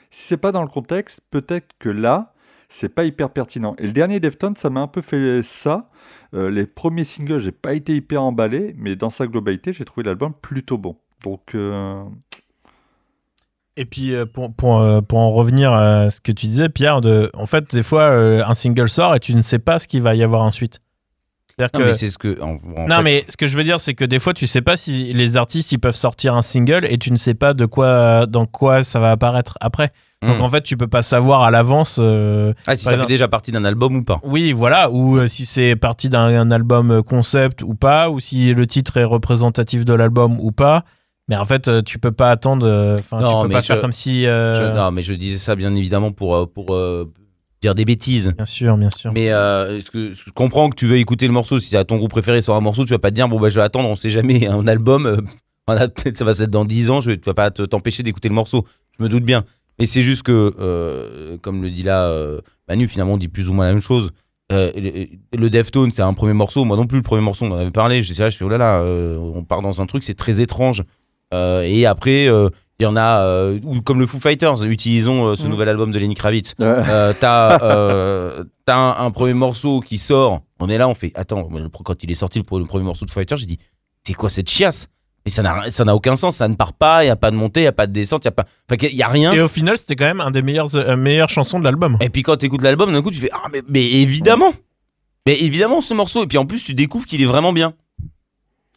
si c'est pas dans le contexte, peut-être que là, c'est pas hyper pertinent. Et le dernier Deftones, ça m'a un peu fait ça. Euh, les premiers singles, j'ai pas été hyper emballé, mais dans sa globalité, j'ai trouvé l'album plutôt bon. Donc, euh, Et puis euh, pour, pour, euh, pour en revenir à ce que tu disais, Pierre, de, en fait, des fois, euh, un single sort et tu ne sais pas ce qu'il va y avoir ensuite. Non, que- mais ce que. en- en non, fait- mais ce que je veux dire, c'est que des fois, tu sais pas si les artistes ils peuvent sortir un single et tu ne sais pas de quoi, dans quoi ça va apparaître après. Donc Hmm. en fait, tu peux pas savoir à l'avance. euh, Ah, si ça exemple- fait déjà partie d'un album ou pas. Oui, voilà, ou euh, si c'est parti d'un un album euh, concept ou pas, ou si le titre est représentatif de l'album ou pas. Mais en fait, tu peux pas attendre. Enfin, tu peux mais pas je- faire comme si. Je- non, mais je disais ça bien évidemment pour, pour dire des bêtises. Bien sûr, bien sûr. Mais euh, que- je comprends que tu veux écouter le morceau. Si ton groupe préféré sur un morceau, tu vas pas te dire bon bah je vais attendre. On sait jamais un album. euh, [LAUGHS] peut-être ça va être dans 10 ans. Je vais, tu vas pas te- t'empêcher d'écouter le morceau. Je me doute bien. Mais c'est juste que, euh, comme le dit là euh, Manu, finalement on dit plus ou moins la même chose. Euh, le, le Deftone, c'est un premier morceau. Moi non plus, le premier morceau, on en avait parlé. J'étais là, je fais oh là là, on part dans un truc, c'est très étrange. Et après, il y en a, ou comme le Foo Fighters, utilisons ce Mhm. nouvel album de Lenny Kravitz. Euh, t'as t'as un, un premier morceau qui sort. On est là, on fait. Attends, quand il est sorti le, pre- le premier morceau de Fighter, j'ai dit c'est quoi cette chiasse? Et ça n'a ça n'a aucun sens. Ça ne part pas. Il y a pas de montée, il y a pas de descente, il y a pas. Enfin, il y a rien. Et au final, c'était quand même un des meilleurs, euh, meilleures chansons de l'album. Et puis quand t'écoutes l'album, d'un coup tu fais ah mais, mais évidemment, mais évidemment ce morceau. Et puis en plus tu découvres qu'il est vraiment bien.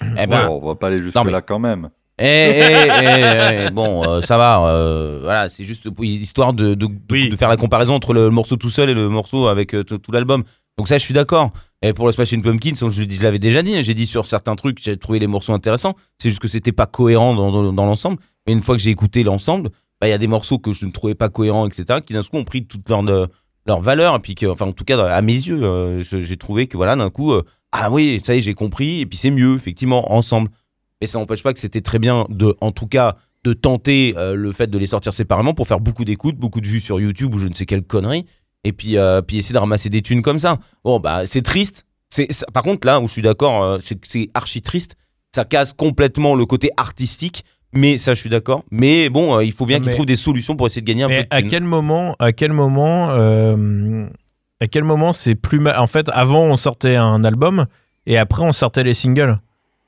Eh ben, ouais, on va pas aller jusque là quand même. Eh, eh, eh, eh, bon, euh, ça va. euh, voilà, c'est juste histoire de, de, de- Oui. de faire la comparaison entre le morceau tout seul et le morceau avec euh, tout tout l'album. Donc ça, je suis d'accord. Et pour le Smashing Pumpkins, je, je l'avais déjà dit. J'ai dit sur certains trucs, j'ai trouvé les morceaux intéressants. C'est juste que c'était pas cohérent dans, l'ensemble. Et une fois que j'ai écouté l'ensemble, bah, il y a des morceaux que je ne trouvais pas cohérents, etc., qui d'un coup ont pris toute leur, euh, leur valeur. Et puis, enfin, en tout cas, à mes yeux, euh, j'ai trouvé que voilà, d'un coup, euh, ah oui, ça y est, j'ai compris. Et puis c'est mieux, effectivement, ensemble. Et ça n'empêche pas que c'était très bien de, en tout cas, de tenter le fait de les sortir séparément pour faire beaucoup d'écoutes, beaucoup de vues sur YouTube ou je ne sais quelle connerie. Et puis, euh, puis essayer de ramasser des thunes comme ça. Bon, bah, c'est triste. C'est, par contre, là où je suis d'accord, euh, c'est archi triste. Ça casse complètement le côté artistique. Mais ça, je suis d'accord. Mais bon, euh, il faut bien qu'ils trouvent des solutions pour essayer de gagner un Mais peu de à thunes. quel moment, à quel moment, à quel moment c'est plus mal En fait, avant on sortait un album et après on sortait les singles.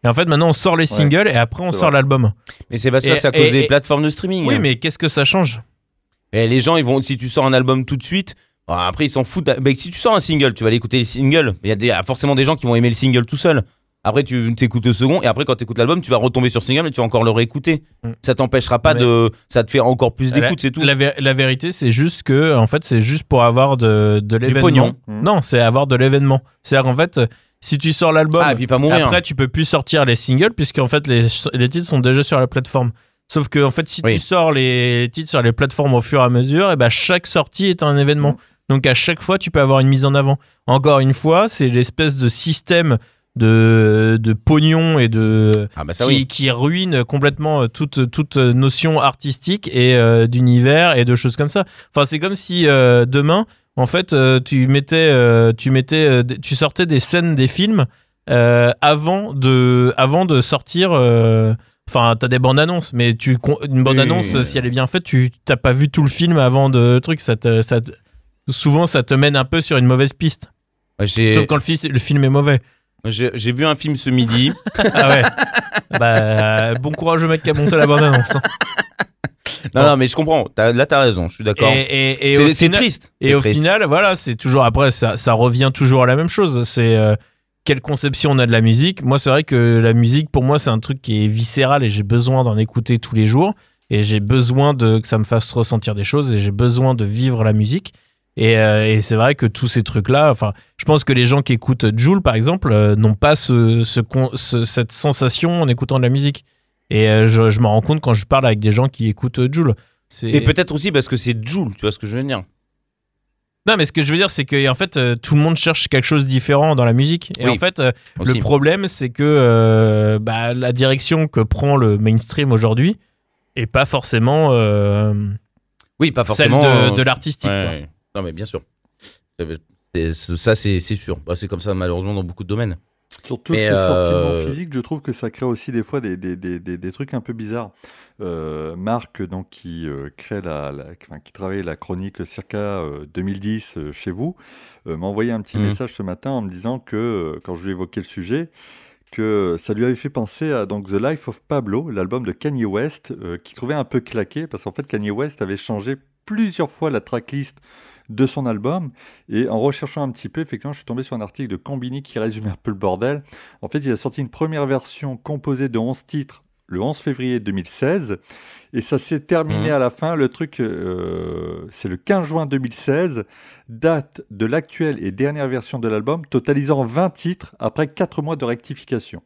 Et en fait, maintenant on sort les singles et après on sort l'album. Mais c'est pas ça, c'est à cause et- des et- plateformes de streaming. Oui, mais qu'est-ce que ça change? Et les gens, ils vont, si tu sors un album tout de suite, après ils s'en foutent. Mais si tu sors un single, tu vas aller écouter les singles. Il y a des- forcément des gens qui vont aimer le single tout seul. Après, tu t'écoutes le second, et après, quand tu écoutes l'album, tu vas retomber sur single, mais tu vas encore le réécouter. Mm. Ça t'empêchera pas Mais- de. Ça te fait encore plus d'écoute, c'est tout. La, vé- la vérité, c'est juste que, en fait, c'est juste pour avoir de, de l'événement. pognon. Mm. Non, c'est avoir de l'événement. C'est-à-dire qu'en fait, si tu sors l'album, Ah, et puis pas mourir. après tu peux plus sortir les singles puisqu'en fait les, les titres sont déjà sur la plateforme. Sauf que en fait, si Oui. tu sors les titres sur les plateformes au fur et à mesure, et ben chaque sortie est un événement. Donc à chaque fois, tu peux avoir une mise en avant. Encore une fois, c'est l'espèce de système de, de pognon et de Ah, bah ça qui, oui. qui ruine complètement euh, toute, toute notion artistique et euh, d'univers et de choses comme ça. Enfin, c'est comme si euh, demain, en fait, euh, tu mettais, tu mettais, tu sortais des scènes des films avant de, avant de sortir. Enfin, t'as des bandes annonces, mais tu une bande annonce, oui. si elle est bien faite, tu t'as pas vu tout le film avant de truc. Ça te, ça te- souvent, ça te mène un peu sur une mauvaise piste. Sauf quand le, fils- le film est mauvais. j'ai- vu un film ce midi. [LAUGHS] Ah ouais. bah, bon courage au mec qui a monté la bande annonce. hein. non, Bon. non, mais je comprends. T'as- là, t'as raison. Je suis d'accord. Et, et- et C'est triste. Et au triste. final, voilà, c'est toujours après, ça, ça revient toujours à la même chose. C'est euh, quelle conception on a de la musique. Moi, c'est vrai que la musique, pour moi, c'est un truc qui est viscéral et j'ai besoin d'en écouter tous les jours. Et j'ai besoin de que ça me fasse ressentir des choses et j'ai besoin de vivre la musique. Et, euh, et c'est vrai que tous ces trucs-là, enfin, je pense que les gens qui écoutent Joule, par exemple, euh, n'ont pas ce, ce con- ce- cette sensation en écoutant de la musique. Et euh, je, je m'en rends compte quand je parle avec des gens qui écoutent Joule. Et peut-être aussi parce que c'est Joule, tu vois ce que je veux dire. Non, mais ce que je veux dire, c'est que en fait, euh, tout le monde cherche quelque chose de différent dans la musique. Et Oui, en fait, euh, le problème, c'est que euh, bah, la direction que prend le mainstream aujourd'hui est pas forcément Oui, pas celle forcément. de, euh, de l'artistique. ouais, quoi. ouais. Non, mais bien sûr. C'est- Ça, c'est sûr. Bah, c'est comme ça, malheureusement, dans beaucoup de domaines. Surtout Mais, que ces sorties euh, non physiques, je trouve que ça crée aussi des fois des, des, des, des, des trucs un peu bizarres. Euh, Marc, donc, qui euh, crée la, la- enfin, qui travaille la chronique circa euh, 2010 euh, chez vous, euh, m'a envoyé un petit Mhm. message ce matin en me disant que, euh, quand je lui ai évoqué le sujet, que ça lui avait fait penser à donc, The Life of Pablo, l'album de Kanye West, euh, qui trouvait un peu claqué, parce qu'en fait, Kanye West avait changé plusieurs fois la tracklist de son album. Et en recherchant un petit peu, effectivement, je suis tombé sur un article de Combini qui résume un peu le bordel. En fait, il a sorti une première version composée de 11 titres le 11 février 2016. Et ça s'est terminé Mhm. à la fin. Le truc, euh, c'est le 15 juin 2016, date de l'actuelle et dernière version de l'album, totalisant 20 titres après 4 mois de rectification.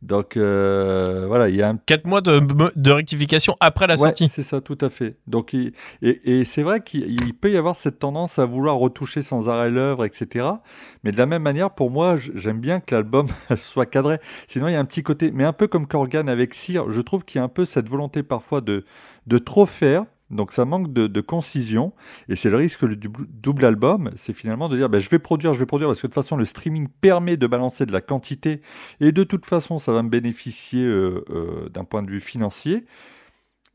Donc euh, voilà, il y a un 4 mois de, de rectification après la Ouais, sortie. c'est ça, tout à fait. Donc, il- et, et c'est vrai qu'il il peut y avoir cette tendance à vouloir retoucher sans arrêt l'œuvre, etc. Mais de la même manière, pour moi, j'aime bien que l'album [LAUGHS] soit cadré. Sinon, il y a un petit côté, mais un peu comme Corgan avec Cyr, je trouve qu'il y a un peu cette volonté parfois de, de trop faire. Donc ça manque de, concision et c'est le risque du dou- double album, c'est finalement de dire ben, je vais produire, je vais produire parce que de toute façon le streaming permet de balancer de la quantité et de toute façon ça va me bénéficier euh, euh, d'un point de vue financier.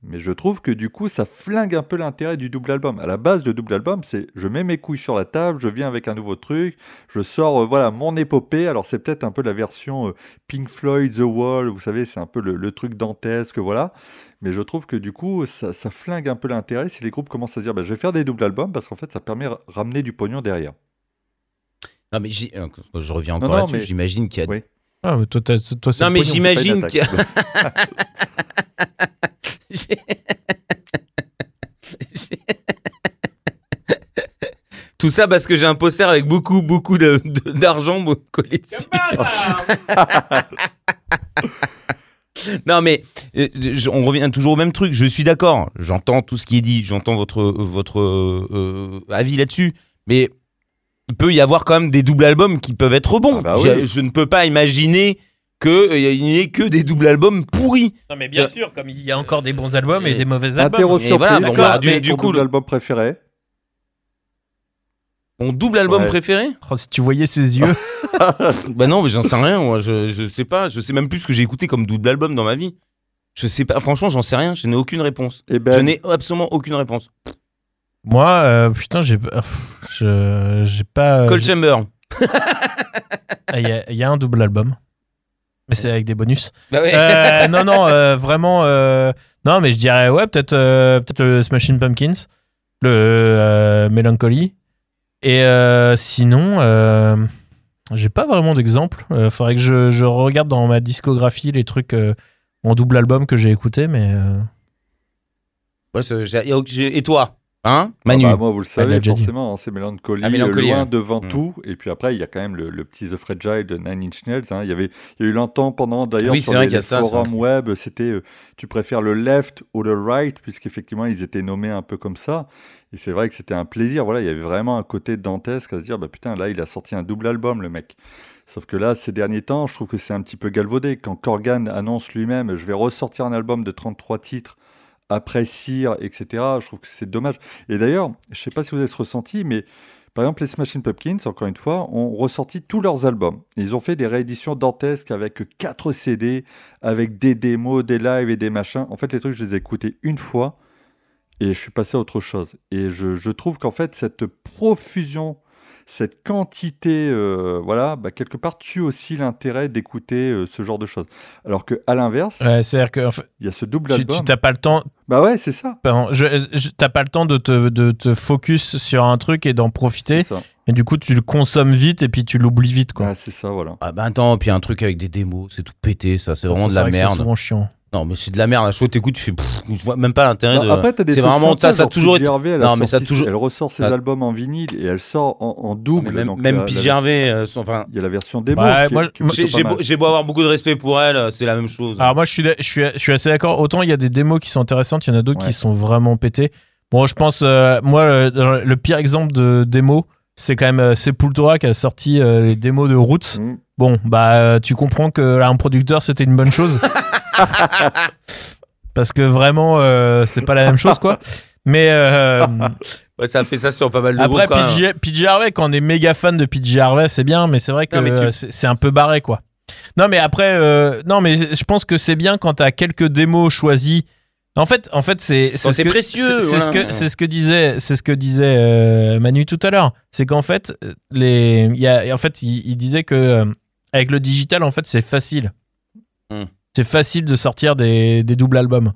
Mais je trouve que du coup, ça flingue un peu l'intérêt du double album. À la base, le double album, c'est je mets mes couilles sur la table, je viens avec un nouveau truc, je sors euh, voilà mon épopée. Alors c'est peut-être un peu la version Pink Floyd, The Wall, vous savez, c'est un peu le, le truc dantesque, voilà. Mais je trouve que du coup, ça, ça flingue un peu l'intérêt si les groupes commencent à se dire bah, je vais faire des doubles albums parce qu'en fait, ça permet de ramener du pognon derrière. Non, mais euh, je reviens encore là-dessus. mais- J'imagine qu'il y a. Oui. Ah, mais toi, toi, Non, mais pognon. j'imagine qu'il y a. J'ai- Tout ça parce que j'ai un poster avec beaucoup, beaucoup d'argent de, collé dessus. [LAUGHS] Non mais euh, on revient toujours au même truc. Je suis d'accord. J'entends tout ce qui est dit. J'entends votre votre euh, euh, avis là-dessus. Mais il peut y avoir quand même des doubles albums qui peuvent être bons. Ah bah je, oui. je ne peux pas imaginer que il n'y ait que des doubles albums pourris. Non, mais bien sûr, comme il y a encore des bons albums et Et- des mauvais albums. Interro Et surprise, voilà, bon, bah, du- coup, double le- album préféré. Mon double album Ouais. préféré Oh, si tu voyais ses yeux. [LAUGHS] Bah non, mais j'en sais rien. Moi, je, je sais pas. Je sais même plus ce que j'ai écouté comme double album dans ma vie. Je sais pas. Franchement, j'en sais rien. Je n'ai aucune réponse. Et ben, Je n'ai absolument aucune réponse. Moi, euh, putain, j'ai pas- pff, je- j'ai pas. Cold j'ai- Chamber. Ah, Il y, a- il y a un double album. Mais c'est avec des bonus. Bah ouais. Euh, non, non, [LAUGHS] euh, vraiment. euh, Non, mais je dirais, ouais, peut-être euh, peut-être le Smashing Pumpkins, le euh, Melancholy. Et euh, sinon, euh, j'ai pas vraiment d'exemple. Euh, faudrait que je, je regarde dans ma discographie les trucs euh, en double album que j'ai écouté, mais. euh, Ouais, Et toi Hein ah Manu bah, moi, vous le l'a savez, forcément, hein, c'est Mélancolie, Ah, Mélancolie, loin ouais. devant Mm. tout. Et puis après, il y a quand même le, le petit The Fragile de Nine Inch Nails. hein. Il, y avait, il y a eu longtemps, pendant d'ailleurs, Oui, sur les, les ça, ça. forums web, c'était euh, tu préfères le left ou le right, puisqu'effectivement, ils étaient nommés un peu comme ça. Et c'est vrai que c'était un plaisir. Voilà, il y avait vraiment un côté dantesque à se dire, bah putain, là, il a sorti un double album, le mec. Sauf que là, ces derniers temps, je trouve que c'est un petit peu galvaudé. Quand Corgan annonce lui-même, je vais ressortir un album de 33 titres après Cyr, etc., je trouve que c'est dommage. Et d'ailleurs, je sais pas si vous avez ce ressenti, mais par exemple, les Smashing Pumpkins, encore une fois, ont ressorti tous leurs albums. Ils ont fait des rééditions dantesques avec 4 CD, avec des démos, des lives et des machins. En fait, les trucs, je les ai écoutés une fois et je suis passé à autre chose. Et je, je trouve qu'en fait, cette profusion, cette quantité, euh, voilà, bah, quelque part, tue aussi l'intérêt d'écouter euh, ce genre de choses. Alors que à l'inverse, ouais, C'est-à-dire que en fait, il y a ce double tu, album. tu t'as pas le temps. Bah ouais, c'est ça. Pardon, je, je- t'as pas le temps de te, de te focus sur un truc et d'en profiter. C'est ça. Et du coup, tu le consommes vite et puis tu l'oublies vite, quoi. Ouais, c'est ça, voilà. Ah bah attends, puis un truc avec des démos, c'est tout pété, ça, c'est vraiment de la vrai que C'est merde. souvent chiant. Non, mais c'est de la merde. La chose, t'écoutes, tu fais. pff, je vois même pas l'intérêt de. Bah, Après, t'as des c'est trucs vraiment ça, ça a toujours été- Gervais, Non, mais ça toujours- elle ressort ses Ah. albums en vinyle et elle sort en, en double. même donc même la- Pete la- Gervais, euh, son- enfin, Il y a la version démo. Ouais, qui, moi, plutôt j'ai beau, avoir beaucoup de respect pour elle, euh, c'est la même chose. Alors moi je suis, je suis, je suis assez d'accord. Autant il y a des démos qui sont intéressantes, il y en a d'autres Ouais. qui sont vraiment pétées. Bon, je pense, euh, moi, euh, le le pire exemple de démo, c'est quand même euh, Sepultura qui a sorti euh, les démos de Roots. Mm. Bon, bah euh, tu comprends que là, un producteur c'était une bonne chose. [LAUGHS] [LAUGHS] Parce que vraiment, euh, c'est pas la même chose quoi. Mais euh, [LAUGHS] Ouais, ça a fait ça sur pas mal de après, groupes. PJ, PJ Harvey, quand on est méga fan de PJ Harvey, c'est bien, mais c'est vrai que tu- c'est un peu barré, quoi. Non, mais après, euh, non, mais je pense que c'est bien quand t'as quelques démos choisies. En fait, en fait, c'est ce c'est précieux, C'est ce que c'est ce que disait c'est ce que disait euh, Manu tout à l'heure. C'est qu'en fait, les, il y a, en fait, il, il disait que euh, avec le digital, en fait, c'est facile. Hmm. C'est facile de sortir des, des doubles albums.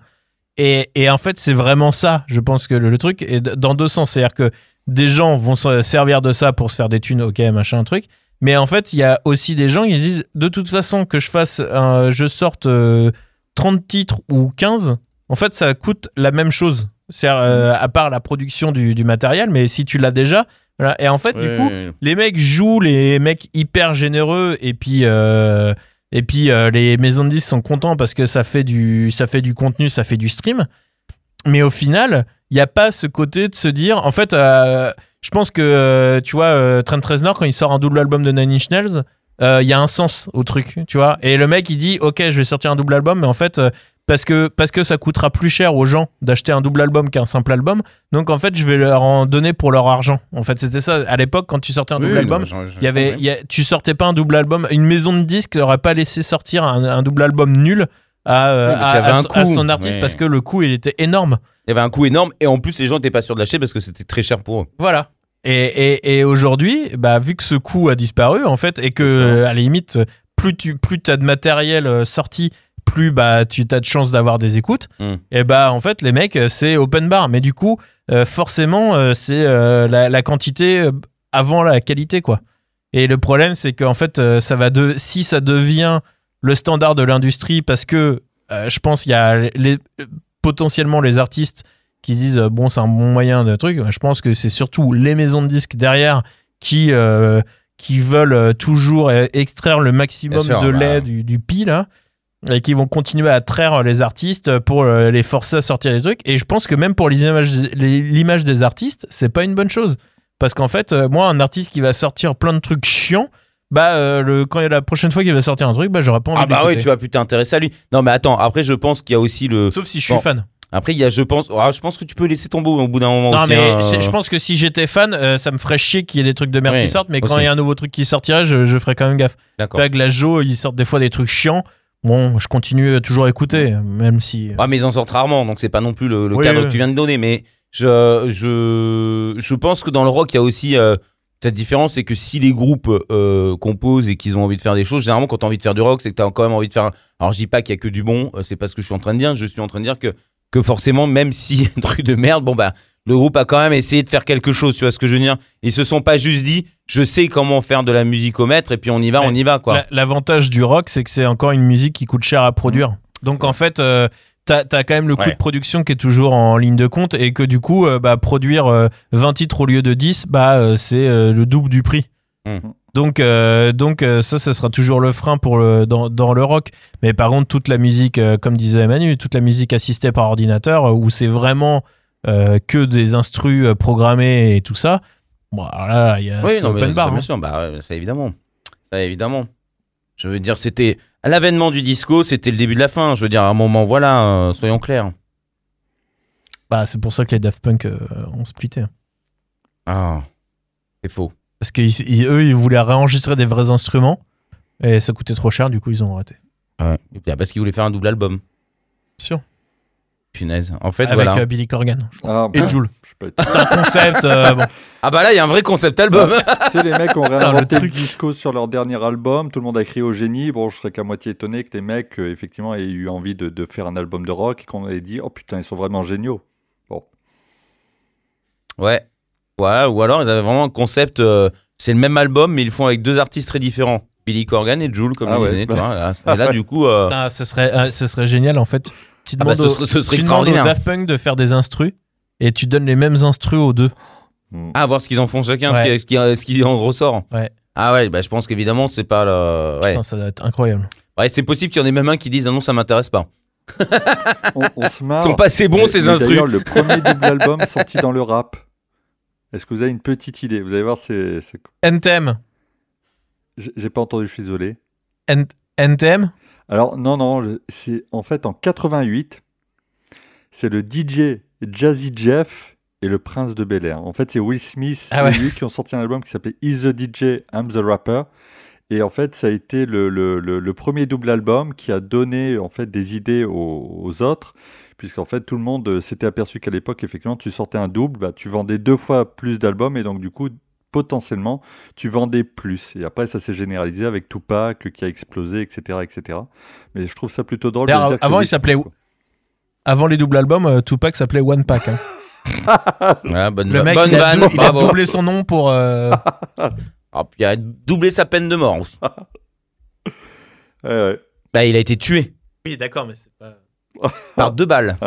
Et, et en fait, c'est vraiment ça. Je pense que le, le truc est dans deux sens. C'est-à-dire que des gens vont se servir de ça pour se faire des thunes, ok, machin, un truc. Mais en fait, il y a aussi des gens qui se disent de toute façon que je fasse, un- je sorte euh, 30 titres ou 15, en fait, ça coûte la même chose. C'est euh, à part la production du, du matériel, mais si tu l'as déjà, voilà. Et en fait, du coup, les mecs jouent les mecs hyper généreux et puis euh, et puis euh, les maisons de disques sont contents parce que ça fait du ça fait du contenu, ça fait du stream. Mais au final, il n'y a pas ce côté de se dire en fait euh, je pense que euh, tu vois Trent Reznor quand il sort un double album de Nine Inch Nails, il y a un sens au truc, tu vois. Et le mec il dit OK, je vais sortir un double album mais en fait parce que, parce que ça coûtera plus cher aux gens d'acheter un double album qu'un simple album. Donc en fait, je vais leur en donner pour leur argent. En fait, c'était ça à l'époque quand tu sortais un double Oui, album. non, Il y avait, il y a- tu sortais pas un double album. Une maison de disques n'aurait pas laissé sortir un, un double album nul à, euh, Oui, à- à son- à coût. son artiste parce que le coût il était énorme. Il y avait un coût énorme et en plus les gens n'étaient pas sûrs de l'acheter parce que c'était très cher pour eux. Voilà. Et, et, et aujourd'hui, bah, vu que ce coût a disparu, en fait, et que, à la limite, plus tu plus as de matériel euh, sorti, plus bah, tu as de chances d'avoir des écoutes, Mm. et bah, en fait, les mecs, euh, c'est open bar. Mais du coup, euh, forcément, euh, c'est euh, la, la quantité avant la qualité, quoi. Et le problème, c'est qu'en fait, ça va de, si ça devient le standard de l'industrie, parce que je pense qu'il y a les, potentiellement les artistes qui se disent bon c'est un bon moyen de truc je pense que c'est surtout les maisons de disques derrière qui qui veulent toujours extraire le maximum sûr, de bah. lait du, du pis là et qui vont continuer à traire les artistes pour euh, les forcer à sortir des trucs et je pense que même pour l'image des artistes c'est pas une bonne chose parce qu'en fait euh, moi un artiste qui va sortir plein de trucs chiants bah euh, le, quand la prochaine fois qu'il va sortir un truc bah j'aurais pas envie Ah bah oui, tu vas plus t'intéresser à lui. Non mais attends, après je pense qu'il y a aussi le. sauf si je suis Bon. fan Après il y a, je pense, ah, je pense que tu peux laisser tomber au bout d'un moment Non, aussi. mais hein, c'est- euh. je pense que si j'étais fan, euh, ça me ferait chier qu'il y ait des trucs de merde Oui, qui sortent, mais quand il y a un nouveau truc qui sortirait, je, je ferais quand même gaffe. Tu D'accord. vois, Glajo, ils sortent des fois des trucs chiants. Bon, je continue toujours à écouter, même si. Ah, mais ils en sortent rarement, donc c'est pas non plus le, le Oui, cadre oui. que tu viens de donner. Mais je, je, je pense que dans le rock, il y a aussi euh, cette différence c'est que si les groupes euh, composent et qu'ils ont envie de faire des choses, généralement, quand tu as envie de faire du rock, c'est que tu as quand même envie de faire. Alors, je dis pas qu'il y a que du bon, euh, c'est pas ce que je suis en train de dire. Je suis en train de dire que, que forcément, même si [LAUGHS] un truc de merde, bon, bah, le groupe a quand même essayé de faire quelque chose, tu vois ce que je veux dire Ils se sont pas juste dit, je sais comment faire de la musique au mètre, et puis on y va, on y va, quoi. La- L'avantage du rock, c'est que c'est encore une musique qui coûte cher à produire. Donc en fait, euh, t'as as quand même le coût Ouais. de production qui est toujours en ligne de compte et que du coup, euh, bah, produire euh, 20 titres au lieu de 10, bah, euh, c'est euh, le double du prix. Mm. Donc, euh, donc euh, ça, ça sera toujours le frein pour le, dans, dans le rock. Mais par contre, toute la musique, euh, comme disait Manu, toute la musique assistée par ordinateur, où c'est vraiment euh, que des instrus euh, programmés et tout ça, bon, alors là, il y a Oui, non, mais open bar. ça, bien hein. sûr, bah, ouais, ça évidemment. Ça évidemment. Je veux dire, c'était à l'avènement du disco, c'était le début de la fin. Je veux dire, à un moment, voilà, euh, soyons clairs. Bah, c'est pour ça que les Daft Punk euh, ont splitté. Ah, c'est faux. Parce qu'eux, ils voulaient réenregistrer des vrais instruments et ça coûtait trop cher, du coup, ils ont arrêté. Et puis, ah, parce qu'ils voulaient faire un double album. Sûr. Punaise. En fait, Avec voilà. euh, Billy Corgan Ah, et bon, Jules. C'est un concept. euh, bon. [LAUGHS] Ah bah là, il y a un vrai concept album. Tu sais, les mecs ont [LAUGHS] le réinventé le, truc. disco sur leur dernier album. Tout le monde a crié au génie. Bon, je serais qu'à moitié étonné que les mecs, euh, effectivement, aient eu envie de, de faire un album de rock et qu'on ait dit Oh putain, ils sont vraiment géniaux. ouais. Ouais, ou alors ils avaient vraiment un concept. euh, c'est le même album, mais ils le font avec deux artistes très différents. Billy Corgan et Jules, comme Ah ouais. là, [LAUGHS] et là, du coup, euh, Ah, ce, serait, ce serait génial en fait. Tu ah bah, demandes, ce au- serait, ce serait tu demandes extraordinaire. Daft Punk de faire des instrus et tu donnes les mêmes instrus aux deux. Mm. Ah, voir ce qu'ils en font chacun, ce, Ouais. qui, ce, qui, ce qui en ressort. Ouais. Ah ouais, bah, je pense qu'évidemment, c'est pas le. Ouais, Putain, ça doit être incroyable. ouais c'est possible qu'il y en ait même un qui dise ah non, ça m'intéresse pas. On, on se marre. [LAUGHS] Ils sont pas assez bons, Mais- ces mais instrus. D'ailleurs, le premier double album sorti dans le rap. Est-ce que vous avez une petite idée? Vous allez voir, c'est. c'est- NTM. J'ai pas entendu, je suis désolé. N- NTM Alors, non, non, c'est en fait en 88, c'est le DJ Jazzy Jeff et le Prince de Bel Air. En fait, c'est Will Smith Ah ouais. et lui qui ont sorti un album qui s'appelait Is the DJ, I'm the Rapper. Et en fait, ça a été le, le- le- le premier double album qui a donné en fait des idées aux, aux autres, puisqu'en fait tout le monde euh, s'était aperçu qu'à l'époque, effectivement, tu sortais un double, bah, tu vendais deux fois plus d'albums et donc du coup, potentiellement, tu vendais plus. Et après, ça s'est généralisé avec Tupac qui a explosé, etc., etc. Mais je trouve ça plutôt drôle. de que avant, il s'appelait- Avant les doubles albums, euh, Tupac s'appelait One Pack. hein. Ouais, [LAUGHS] bonne Le mec, bonne il, a, vanne, dou- il a bravo. doublé son nom pour. euh, [LAUGHS] Ah, il a doublé sa peine de mort. [LAUGHS] Ouais, ouais. Bah, il a été tué Oui, d'accord, mais c'est pas. par deux balles.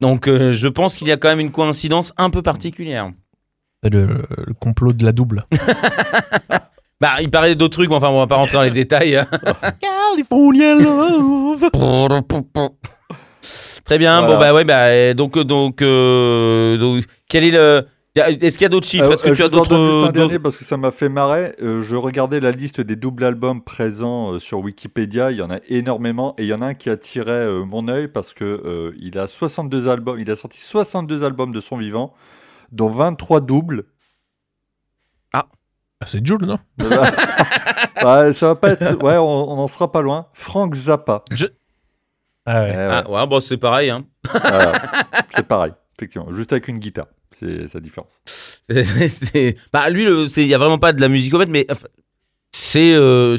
Donc, euh, je pense qu'il y a quand même une coïncidence un peu particulière. Le, le complot de la double. [LAUGHS] Bah, il parlait d'autres trucs, mais enfin, on va pas rentrer dans les détails. [LAUGHS] California Love [LAUGHS] Très bien. Voilà. Bon, bah, ouais, bah, donc, euh, donc, euh, donc, quel est le. Est-ce qu'il y a d'autres chiffres? Euh, Est-ce que euh, tu as d'autres. dernier parce que ça m'a fait marrer. Euh, je regardais la liste des doubles albums présents euh, sur Wikipédia. Il y en a énormément et il y en a un qui a euh, mon œil parce que euh, il a 62 albums. Il a sorti 62 albums de son vivant, dont 23 doubles. Ah, C'est Jules, non? [LAUGHS] Ouais, ça va pas être. Ouais, on, on en sera pas loin. Frank Zappa. Ah ouais. Eh ouais, Ah, ouais, bon, c'est pareil. Hein. voilà. C'est pareil, effectivement. Juste avec une guitare. C'est sa différence. C'est- [LAUGHS] c'est- c'est- Bah, lui, il y a vraiment pas de la musique en fait, mais enfin, c'est. euh,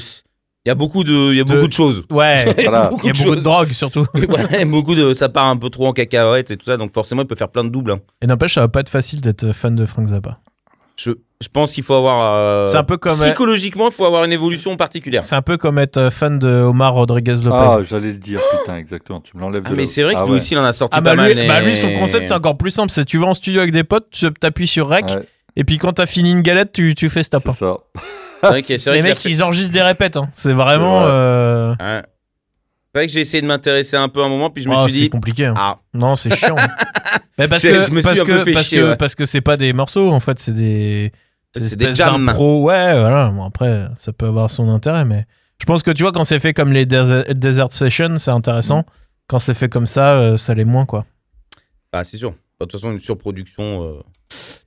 Il y a beaucoup de, il y a De- beaucoup de choses. Ouais, Il y a Voilà. il y a beaucoup de drogue surtout. Voilà, beaucoup de, ça part un peu trop en cacahuète et tout ça, donc forcément il peut faire plein de doubles. hein. Et n'empêche, ça va pas être facile d'être fan de Frank Zappa. Je, je pense qu'il faut avoir. euh, C'est un peu comme- Psychologiquement, il faut avoir une évolution particulière. C'est un peu comme être fan de Omar Rodriguez Lopez. Ah, j'allais le dire, putain, exactement. Tu me l'enlèves Ah, de mais c'est vrai que Ah lui ouais. aussi il en a sorti Ah pas bah mal. lui, bah lui, son concept c'est encore plus simple, c'est tu vas en studio avec des potes, tu t'appuies sur rec Ouais, et puis quand t'as fini une galette tu, tu fais stop. c'est ça. [LAUGHS] C'est vrai que- c'est vrai Les mecs ils enregistrent des répètes, hein. c'est vraiment... C'est vrai. euh, Ouais. C'est vrai que j'ai essayé de m'intéresser un peu un moment, puis je me oh, suis c'est dit. compliqué. hein. Ah, Non c'est chiant. [LAUGHS] Mais parce que je me suis parce un peu fait parce chier, que ouais. parce que c'est pas des morceaux en fait, c'est des C'est c'est des jams. d'impro. Ouais, voilà. Bon après ça peut avoir son intérêt, mais je pense que tu vois quand c'est fait comme les Desert, Desert Sessions, c'est intéressant. Quand c'est fait comme ça, euh, ça l'est moins quoi. ah, c'est sûr. De toute façon, une surproduction. euh,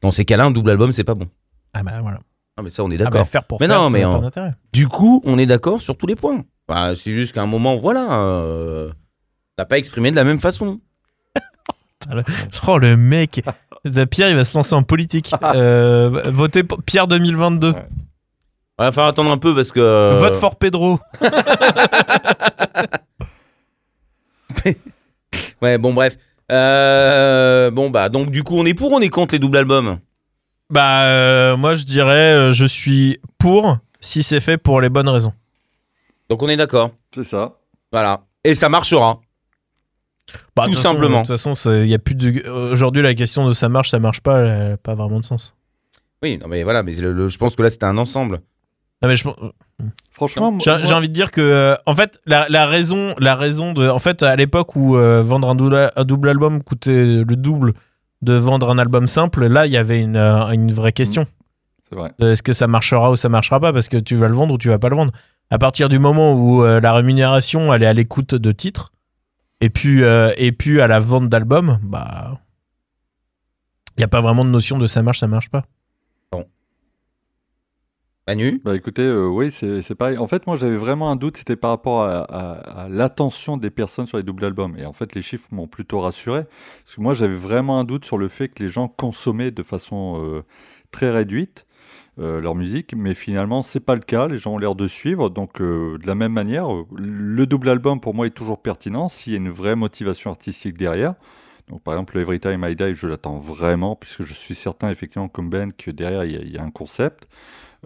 Dans ces cas-là, un double album, c'est pas bon. Ah bah voilà. Ah, mais ça, on est Ah d'accord. bah, faire pour Mais faire, non, ça mais n'a en- pas d'intérêt. Du coup, on est d'accord sur tous les points. Bah, c'est juste qu'à un moment, voilà. Euh... T'as pas exprimé de la même façon. [LAUGHS] Oh le mec Pierre il va se lancer en politique. [LAUGHS] Euh, votez pour Pierre 2022. Ouais. Va falloir attendre un peu parce que. euh, Vote for Pedro. [LAUGHS] Ouais, bon, bref. Euh, Bon, bah, donc, du coup, on est pour ou on est contre les doubles albums? Bah euh, moi je dirais euh, je suis pour si c'est fait pour les bonnes raisons. Donc, on est d'accord. C'est ça. Voilà. Et ça marchera. Bah, Tout de toute façon, simplement. De toute façon, il y a plus de aujourd'hui la question de ça marche ça marche pas, elle a pas vraiment de sens. Oui, non, mais voilà. Mais le- le- je pense que là, c'était un ensemble. Non, mais je Franchement, J'ai moi- j'ai envie de dire que, euh, en fait, la, la raison, la raison de, en fait, à l'époque où euh, vendre un double, un double album coûtait le double de vendre un album simple, là, il y avait une, euh, une vraie question. c'est vrai. Est-ce que ça marchera ou ça marchera pas Parce que tu vas le vendre ou tu vas pas le vendre. À partir du moment où euh, la rémunération, elle est à l'écoute de titres, et puis, euh, et puis à la vente d'albums, bah, il y a pas vraiment de notion de ça marche, ça marche pas. Manu Bah écoutez, euh, oui, c'est pareil. En fait, moi, j'avais vraiment un doute, c'était par rapport à, l'attention des personnes sur les doubles albums. Et en fait, les chiffres m'ont plutôt rassuré. Parce que moi, j'avais vraiment un doute sur le fait que les gens consommaient de façon euh, très réduite euh, leur musique. Mais finalement, c'est pas le cas. Les gens ont l'air de suivre. Donc, de la même manière, le double album, pour moi, est toujours pertinent s'il y a une vraie motivation artistique derrière. Donc, par exemple, le Every Time I Die, je l'attends vraiment, puisque je suis certain, effectivement, comme Ben, que derrière, il y a un concept.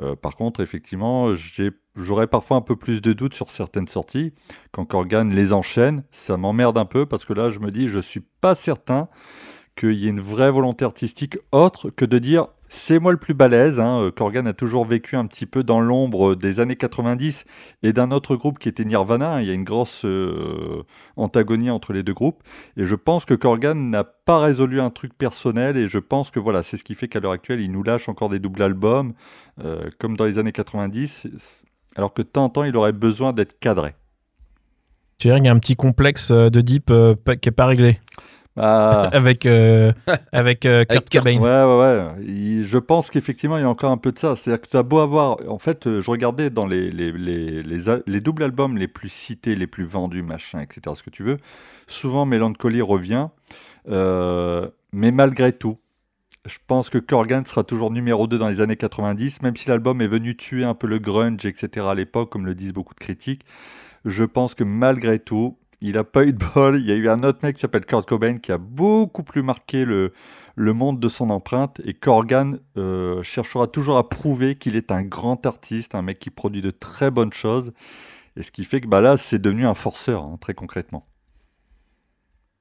Euh, par contre, effectivement, j'aurais parfois un peu plus de doutes sur certaines sorties. Quand Corgan les enchaîne, ça m'emmerde un peu parce que là, je me dis, je suis pas certain qu'il y ait une vraie volonté artistique autre que de dire c'est moi le plus balèze. Hein. Euh, Corgan a toujours vécu un petit peu dans l'ombre des années 90 et d'un autre groupe qui était Nirvana. hein. Il y a une grosse euh, antagonie entre les deux groupes. Et je pense que Corgan n'a pas résolu un truc personnel et je pense que voilà, c'est ce qui fait qu'à l'heure actuelle, il nous lâche encore des doubles albums euh, comme dans les années 90, alors que de temps en temps, il aurait besoin d'être cadré. Tu veux dire qu'il y a un petit complexe euh, de Deep euh, qui est pas réglé? Ah, [LAUGHS] avec, euh, avec euh, Kurt Kurt. Cobain. Ouais, ouais, ouais. Il- je pense qu'effectivement, il y a encore un peu de ça. C'est-à-dire que tu as beau avoir. En fait, euh, je regardais dans les, les, les, les, doubles albums les plus cités, les plus vendus, machin, etc., ce que tu veux. Souvent, Melancholy revient. Euh, mais malgré tout, je pense que Corgan sera toujours numéro 2 dans les années 90, même si l'album est venu tuer un peu le grunge, etc., à l'époque, comme le disent beaucoup de critiques. Je pense que malgré tout, il n'a pas eu de bol. Il y a eu un autre mec qui s'appelle Kurt Cobain qui a beaucoup plus marqué le, le monde de son empreinte. Et Corgan euh, cherchera toujours à prouver qu'il est un grand artiste, un mec qui produit de très bonnes choses. Et ce qui fait que bah là, c'est devenu un forceur, hein, très concrètement.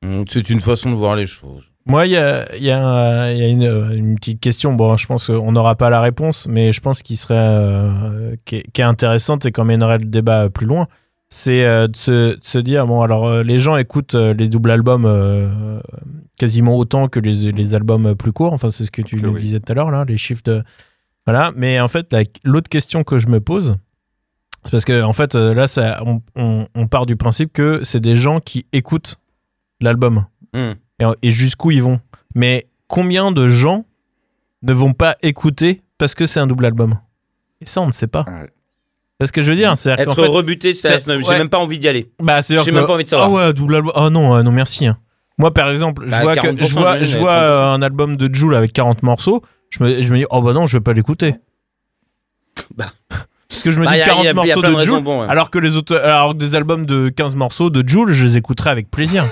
Mm, C'est une façon de voir les choses. Moi, il y a, il y a, un- y a une, euh, une petite question. Bon, je pense qu'on n'aura pas la réponse, mais je pense qu'il serait euh, qui, est, qui est intéressante et qu'on mènerait le débat plus loin. C'est euh, de, se, de se dire bon, alors euh, les gens écoutent euh, les doubles albums quasiment autant que les, les albums plus courts. Enfin, c'est ce que tu Ok, nous oui. disais tout à l'heure là, les chiffres de voilà. Mais en fait, la- l'autre question que je me pose, c'est parce que en fait là, ça, on, on- on part du principe que c'est des gens qui écoutent l'album Mm. et, et jusqu'où ils vont. Mais combien de gens ne vont pas écouter parce que c'est un double album? Et ça, on ne sait pas. Ouais. C'est ce que je veux dire. Être qu'en fait, rebuté, c'est- j'ai ouais. même pas envie d'y aller. bah, J'ai même pas envie de Ah savoir. ouais, double album. Oh non, euh, non, merci. hein. Moi, par exemple, Bah, je vois, que, 40%, je vois, j'imagine, je mais vois 30%. euh, un album de Joule avec 40 morceaux. Je me, je me dis, oh bah non, je vais pas l'écouter. Bah. Parce que je me Bah, dis a- 40 y a- y a morceaux de de Joule, bon, ouais. alors que les autres, alors que des albums de 15 morceaux de Joule, je les écouterai avec plaisir.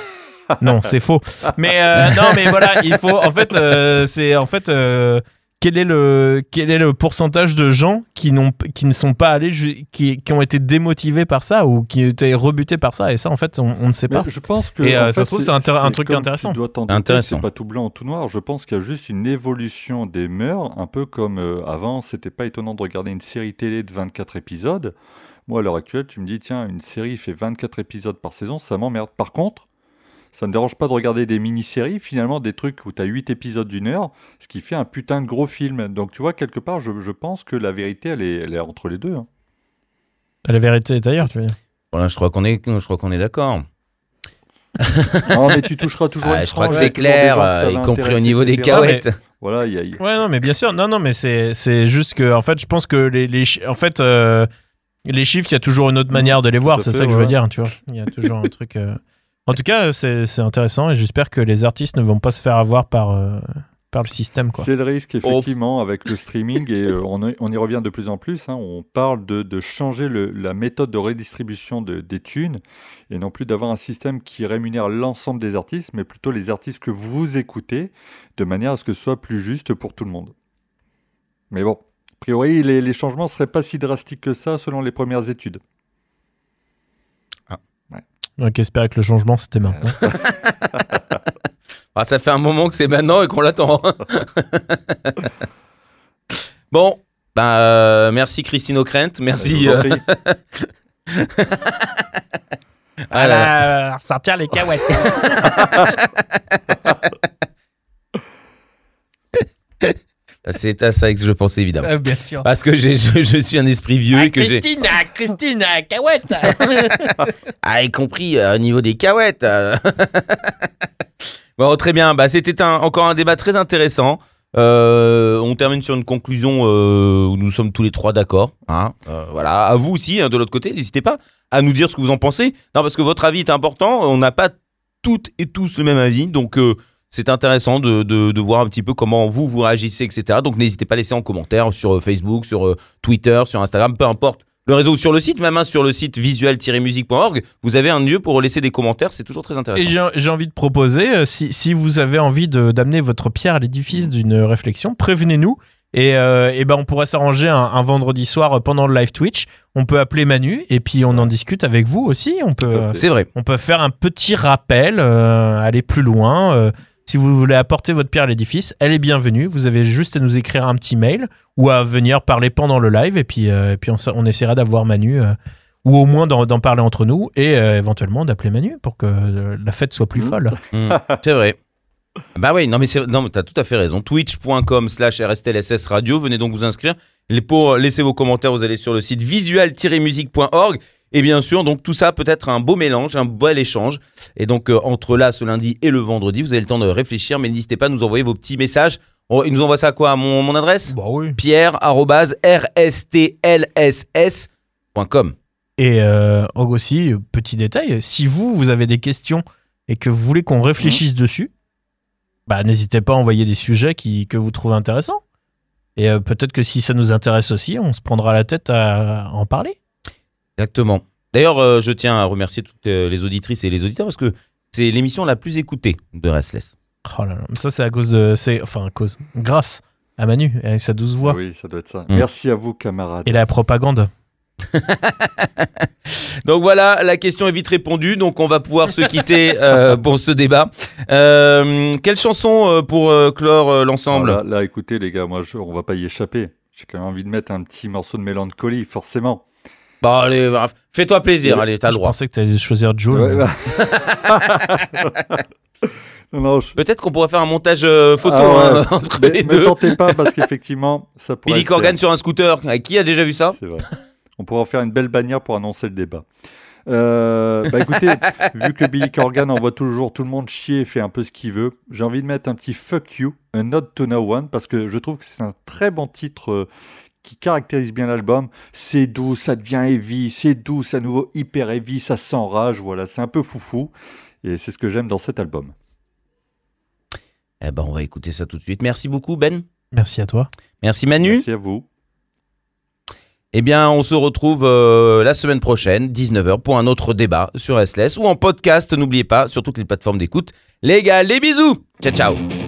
[LAUGHS] non, c'est faux. Mais euh, non, mais voilà, il faut. En fait, c'est en fait. Quel est le quel est le pourcentage de gens qui n'ont qui ne sont pas allés qui, qui ont été démotivés par ça ou qui étaient rebutés par ça? Et ça en fait on, on ne sait Mais pas je pense que. Et, euh, ça se trouve, c'est un truc intéressant. Tu dois Intéressant. C'est pas tout blanc ou tout noir. Je pense qu'il y a juste une évolution des mœurs, un peu comme euh, avant, c'était pas étonnant de regarder une série télé de 24 épisodes. Moi, à l'heure actuelle, tu me dis, tiens, une série fait 24 épisodes par saison, ça m'emmerde. Par contre, ça me dérange pas de regarder des mini-séries, finalement, des trucs où tu as 8 épisodes d'une heure, ce qui fait un putain de gros film. Donc, tu vois, quelque part, je, je pense que la vérité, elle est, elle est entre les deux. hein. la vérité est ailleurs tu veux dire? Voilà, je crois qu'on est, je crois qu'on est d'accord. Non, mais tu toucheras toujours [LAUGHS] Ah, une je crois que c'est clair, que y compris au niveau des cahuètes. Voilà, il y a, ouais non mais bien sûr non non mais c'est c'est juste que en fait je pense que les, en fait euh, les chiffres il y a toujours une autre manière de les voir c'est ça que je veux voilà. dire tu vois il y a toujours un truc euh, en tout cas c'est c'est intéressant et j'espère que les artistes ne vont pas se faire avoir par euh, par le système quoi C'est le risque, Oh. effectivement, avec le streaming, et euh, on, y- on y revient de plus en plus. hein. on parle de, de changer le- la méthode de redistribution de- des thunes, et non plus d'avoir un système qui rémunère l'ensemble des artistes, mais plutôt les artistes que vous écoutez, de manière à ce que ce soit plus juste pour tout le monde. Mais bon, a priori, les, les changements ne seraient pas si drastiques que ça, selon les premières études. Donc espérer que le changement c'était maintenant. [LAUGHS] Ah, ça fait un moment que c'est maintenant et qu'on l'attend. [LAUGHS] bon, ben, euh, merci Christine O'Krent, merci. Je vous en euh, [LAUGHS] sortir les cahuètes C'est à ça que je pensais évidemment. bien sûr Parce que je, je suis un esprit vieux et que j'ai. Christine Christine cahuète [LAUGHS] Ah, y compris euh, au niveau des cahuètes. [LAUGHS] euh. bon, très bien. Bah, C'était un- encore un débat très intéressant. Euh, on termine sur une conclusion euh, où nous sommes tous les trois d'accord. hein. Euh, voilà. À vous aussi, hein, de l'autre côté, n'hésitez pas à nous dire ce que vous en pensez. Non, parce que votre avis est important. On n'a pas toutes et tous le même avis. Donc, euh, c'est intéressant de, de- de voir un petit peu comment vous, vous réagissez, etc. Donc, n'hésitez pas à laisser en commentaire sur euh, Facebook, sur euh, Twitter, sur Instagram, peu importe le réseau ou sur le site, même hein, sur le site visuel-musique.org, vous avez un lieu pour laisser des commentaires, c'est toujours très Et intéressant. j'ai j'ai envie de proposer, euh, si, si vous avez envie d'amener votre pierre à l'édifice d'une réflexion, prévenez-nous Et, euh, et ben on pourrait s'arranger un, un vendredi soir pendant le live Twitch. On peut appeler Manu et puis on en discute avec vous aussi. On peut. C'est vrai. on peut faire un petit rappel, euh, aller plus loin. euh, si vous voulez apporter votre pierre à l'édifice, elle est bienvenue. Vous avez juste à nous écrire un petit mail ou à venir parler pendant le live et puis, euh, et puis on, essaiera d'avoir Manu euh, ou au moins d'en parler entre nous et euh, éventuellement d'appeler Manu pour que euh, la fête soit plus Mhm. folle. Mm, [LAUGHS] c'est vrai. Bah oui, non mais c'est non mais t'as tout à fait raison. Twitch.com slash RSTLSS radio. Venez donc vous inscrire. Les- Pour laisser vos commentaires, vous allez sur le site visual-musique.org. Et bien sûr, donc tout ça peut être un beau mélange, un bel échange. Et donc euh, entre là, ce lundi et le vendredi, vous avez le temps de réfléchir, mais n'hésitez pas à nous envoyer vos petits messages. Oh, il nous envoie ça à quoi? À mon, mon adresse? Bah oui. pierre.rstlss.com. Et euh, aussi, petit détail, si vous, vous avez des questions et que vous voulez qu'on réfléchisse dessus, bah, n'hésitez pas à envoyer des sujets qui, que vous trouvez intéressants. Et euh, peut-être que si ça nous intéresse aussi, on se prendra la tête à en parler. Exactement. D'ailleurs, euh, je tiens à remercier toutes euh, les auditrices et les auditeurs parce que c'est l'émission la plus écoutée de Restless. Oh là là, ça c'est à cause de... c'est Enfin, à cause... Grâce à Manu, avec sa douce voix. Oui, ça doit être ça. Mm. Merci à vous, camarades. Et la propagande. [LAUGHS] Donc voilà, la question est vite répondue, donc on va pouvoir se quitter euh, [LAUGHS] pour ce débat. Euh, quelle chanson euh, pour euh, clore euh, l'ensemble? Là, là, écoutez, les gars, moi, je, on va pas y échapper. J'ai quand même envie de mettre un petit morceau de mélancolie, forcément. Bah allez, bah, fais-toi plaisir, allez, t'as le Je droit. pensais que tu allais choisir Joe. Ouais, mais- bah. [LAUGHS] non, non, je- Peut-être qu'on pourrait faire un montage euh, photo Ah ouais. hein, [LAUGHS] entre Mais les ne deux. tentez pas parce [LAUGHS] qu'effectivement, ça pourrait. Billy se faire. Corgan sur un scooter, Euh, qui a déjà vu ça? C'est vrai. On pourra en faire une belle bannière pour annoncer le débat. Euh, bah écoutez, vu que Billy Corgan envoie toujours tout le monde chier et fait un peu ce qu'il veut, j'ai envie de mettre un petit fuck you, un note to no one, parce que je trouve que c'est un très bon titre euh, qui caractérise bien l'album. C'est doux, ça devient heavy, c'est doux, c'est à nouveau hyper heavy, ça s'enrage, voilà, c'est un peu foufou. Et c'est ce que j'aime dans cet album. Eh ben on va écouter ça tout de suite. Merci beaucoup Ben. Merci à toi. Merci Manu. Merci à vous. Eh bien, on se retrouve euh, la semaine prochaine, 19h, pour un autre débat sur SLS ou en podcast, n'oubliez pas, sur toutes les plateformes d'écoute. Les gars, les bisous Ciao, ciao